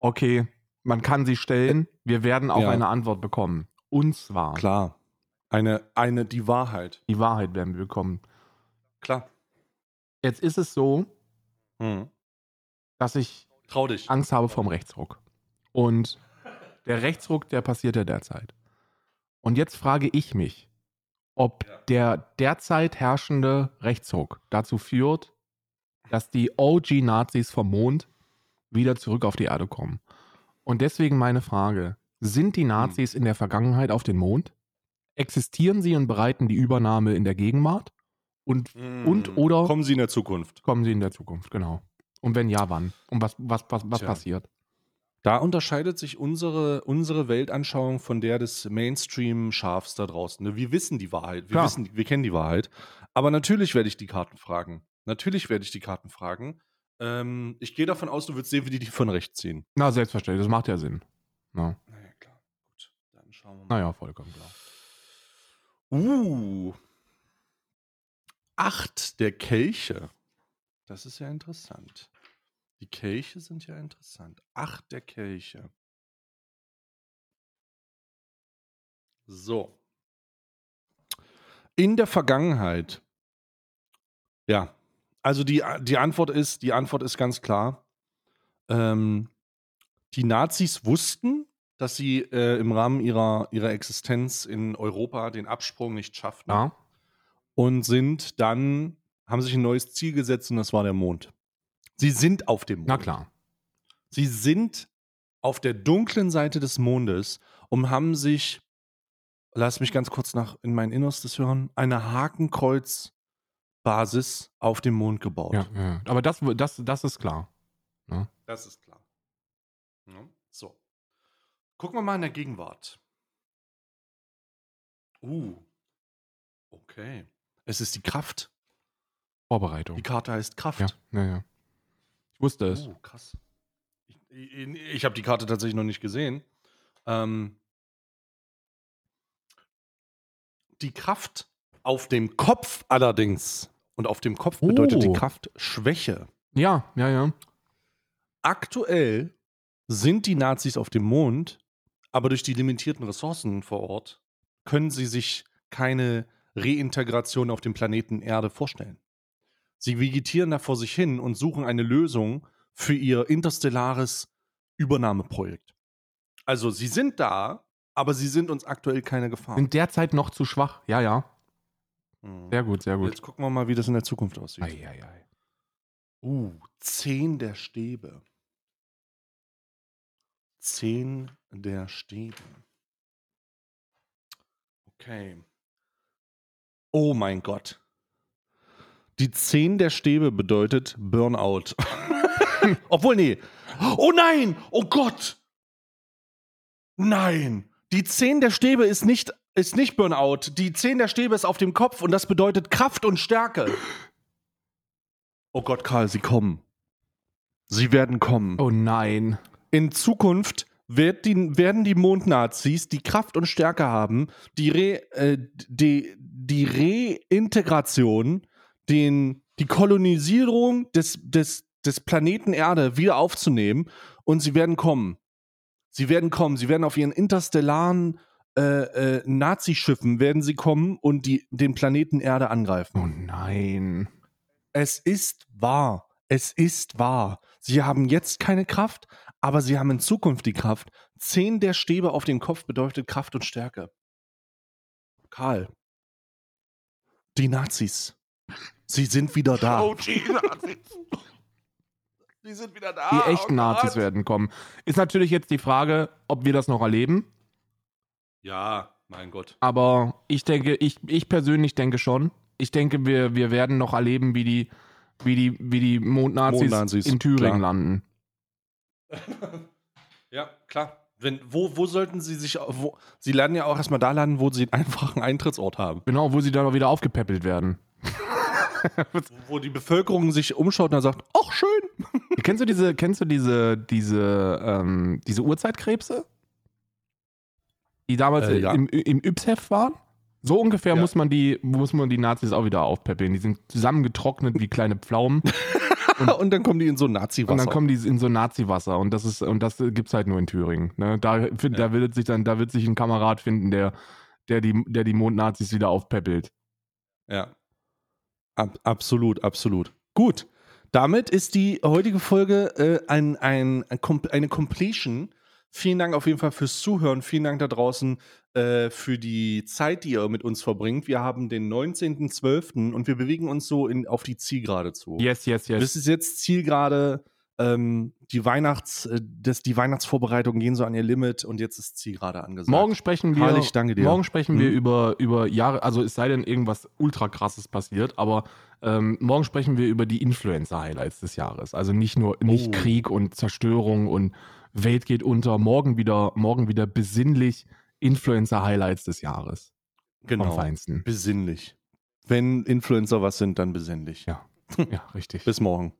okay, man kann sie stellen, wir werden auch Ja. eine Antwort bekommen. Und zwar, Klar. Eine, eine, die Wahrheit. die Wahrheit werden wir bekommen. Klar. Jetzt ist es so, Hm. dass ich Trau dich. Angst habe vom Rechtsruck. Und der Rechtsruck, der passiert ja derzeit. Und jetzt frage ich mich, ob Ja. der derzeit herrschende Rechtsruck dazu führt, dass die OG-Nazis vom Mond wieder zurück auf die Erde kommen. Und deswegen meine Frage, sind die Nazis in der Vergangenheit auf dem Mond? Existieren sie und bereiten die Übernahme in der Gegenwart? Und Und Hm. oder- Kommen Sie in der Zukunft. kommen sie in der Zukunft? Genau. Und wenn ja, wann? Und was, was, was, was Tja. passiert? Da unterscheidet sich unsere, unsere Weltanschauung von der des Mainstream-Schafs da draußen. ne? Wir wissen die Wahrheit. Wir, Klar. wissen, wir kennen die Wahrheit. Aber natürlich werde ich die Karten fragen. Natürlich werde ich die Karten fragen. Ähm, ich gehe davon aus, du wirst sehen, wie die die von rechts ziehen. Na, selbstverständlich, das macht ja Sinn. Ja. Naja, klar. Gut, dann schauen wir mal. Naja, vollkommen klar. Uh. Acht der Kelche. Das ist ja interessant. Die Kelche sind ja interessant. Acht der Kelche. So. In der Vergangenheit. Ja. Also die, die Antwort ist, die Antwort ist ganz klar. Ähm, die Nazis wussten, dass sie äh, im Rahmen ihrer, ihrer Existenz in Europa den Absprung nicht schafften Ja. und sind dann, haben sich ein neues Ziel gesetzt und das war der Mond. Sie sind auf dem Mond. Na klar. Sie sind auf der dunklen Seite des Mondes und haben sich, lass mich ganz kurz nach in mein Innerstes hören, eine Hakenkreuz-Basis auf dem Mond gebaut. Ja, ja. Aber das, das, das ist klar. Das ist klar. Gucken wir mal in der Gegenwart. Uh. Okay. Es ist die Kraft. Vorbereitung. Die Karte heißt Kraft. Ja, ja, ja. Ich wusste es. Oh, krass. Ich, ich, ich habe die Karte tatsächlich noch nicht gesehen. Ähm, die Kraft auf dem Kopf allerdings. Und auf dem Kopf bedeutet Oh. die Kraft Schwäche. Ja, ja, ja. Aktuell sind die Nazis auf dem Mond, aber durch die limitierten Ressourcen vor Ort können sie sich keine Reintegration auf dem Planeten Erde vorstellen. Sie vegetieren da vor sich hin und suchen eine Lösung für ihr interstellares Übernahmeprojekt. Also sie sind da, aber sie sind uns aktuell keine Gefahr. Sind derzeit noch zu schwach. Ja, ja. Mhm. Sehr gut, sehr gut. Jetzt gucken wir mal, wie das in der Zukunft aussieht. Ei, ei, ei. Uh, zehn der Stäbe. Zehn der Stäbe. Okay. Oh mein Gott. Die zehn der Stäbe bedeutet Burnout. Obwohl, nee. Oh nein! Oh Gott! Nein! Die zehn der Stäbe ist nicht, ist nicht Burnout. Die zehn der Stäbe ist auf dem Kopf und das bedeutet Kraft und Stärke. Oh Gott, Karl, sie kommen. Sie werden kommen. Oh nein. In Zukunft wird die, werden die Mondnazis, die Kraft und Stärke haben, die, Re, äh, die, die Reintegration, den, die Kolonisierung des, des, des Planeten Erde wieder aufzunehmen und sie werden kommen. Sie werden kommen, sie werden auf ihren interstellaren äh, äh, Nazischiffen werden sie kommen und die, den Planeten Erde angreifen. Oh nein. Es ist wahr. Es ist wahr. Sie haben jetzt keine Kraft, aber sie haben in Zukunft die Kraft. Zehn der Stäbe auf dem Kopf bedeutet Kraft und Stärke. Karl. Die Nazis. Sie sind wieder da. Oh, die Nazis. Die sind wieder da. Die echten oh Nazis werden kommen. Ist natürlich jetzt die Frage, ob wir das noch erleben. Ja, mein Gott. Aber ich denke, ich, ich persönlich denke schon. Ich denke, wir, wir werden noch erleben, wie die, wie die, wie die Mondnazis, Mondnazis, in Thüringen klar. landen. Ja, klar. Wenn, wo, wo sollten sie sich, wo, sie landen ja auch erstmal da landen, wo sie einen einfachen Eintrittsort haben. Genau, wo sie dann auch wieder aufgepäppelt werden. Wo die Bevölkerung sich umschaut und dann sagt, ach schön. kennst du diese, kennst du diese, diese, ähm, diese Urzeitkrebse? Die damals Äh, ja. im, im Yps-Heft waren? So ungefähr Ja. muss man die, muss man die Nazis auch wieder aufpäppeln. Die sind zusammengetrocknet wie kleine Pflaumen. Und dann kommen die in so Nazi-Wasser. Und dann kommen die in so Nazi-Wasser und das ist und das gibt's halt nur in Thüringen. Ne? Da, da wird sich dann, da wird sich ein Kamerad finden, der, der die, der die Mondnazis wieder aufpäppelt. Ja. Ab, absolut, absolut. Gut. Damit ist die heutige Folge äh, ein, ein, ein, eine Completion. Vielen Dank auf jeden Fall fürs Zuhören. Vielen Dank da draußen äh, für die Zeit, die ihr mit uns verbringt. Wir haben den 19.12. und wir bewegen uns so in, auf die Zielgerade zu. Yes, yes, yes. Das ist jetzt Zielgerade. Ähm, die Weihnachts, äh, das, die Weihnachtsvorbereitungen gehen so an ihr Limit und jetzt ist Zielgerade angesagt. Morgen sprechen wir, Karl, ich danke dir. morgen sprechen wir Mhm. über, über Jahre, also es sei denn irgendwas ultra krasses passiert, aber ähm, morgen sprechen wir über die Influencer-Highlights des Jahres. Also nicht nur nicht Oh. Krieg und Zerstörung und Welt geht unter. Morgen wieder, morgen wieder besinnlich Influencer-Highlights des Jahres. Genau. Feinsten. Besinnlich. Wenn Influencer was sind, dann besinnlich. Ja, ja, richtig. Bis morgen.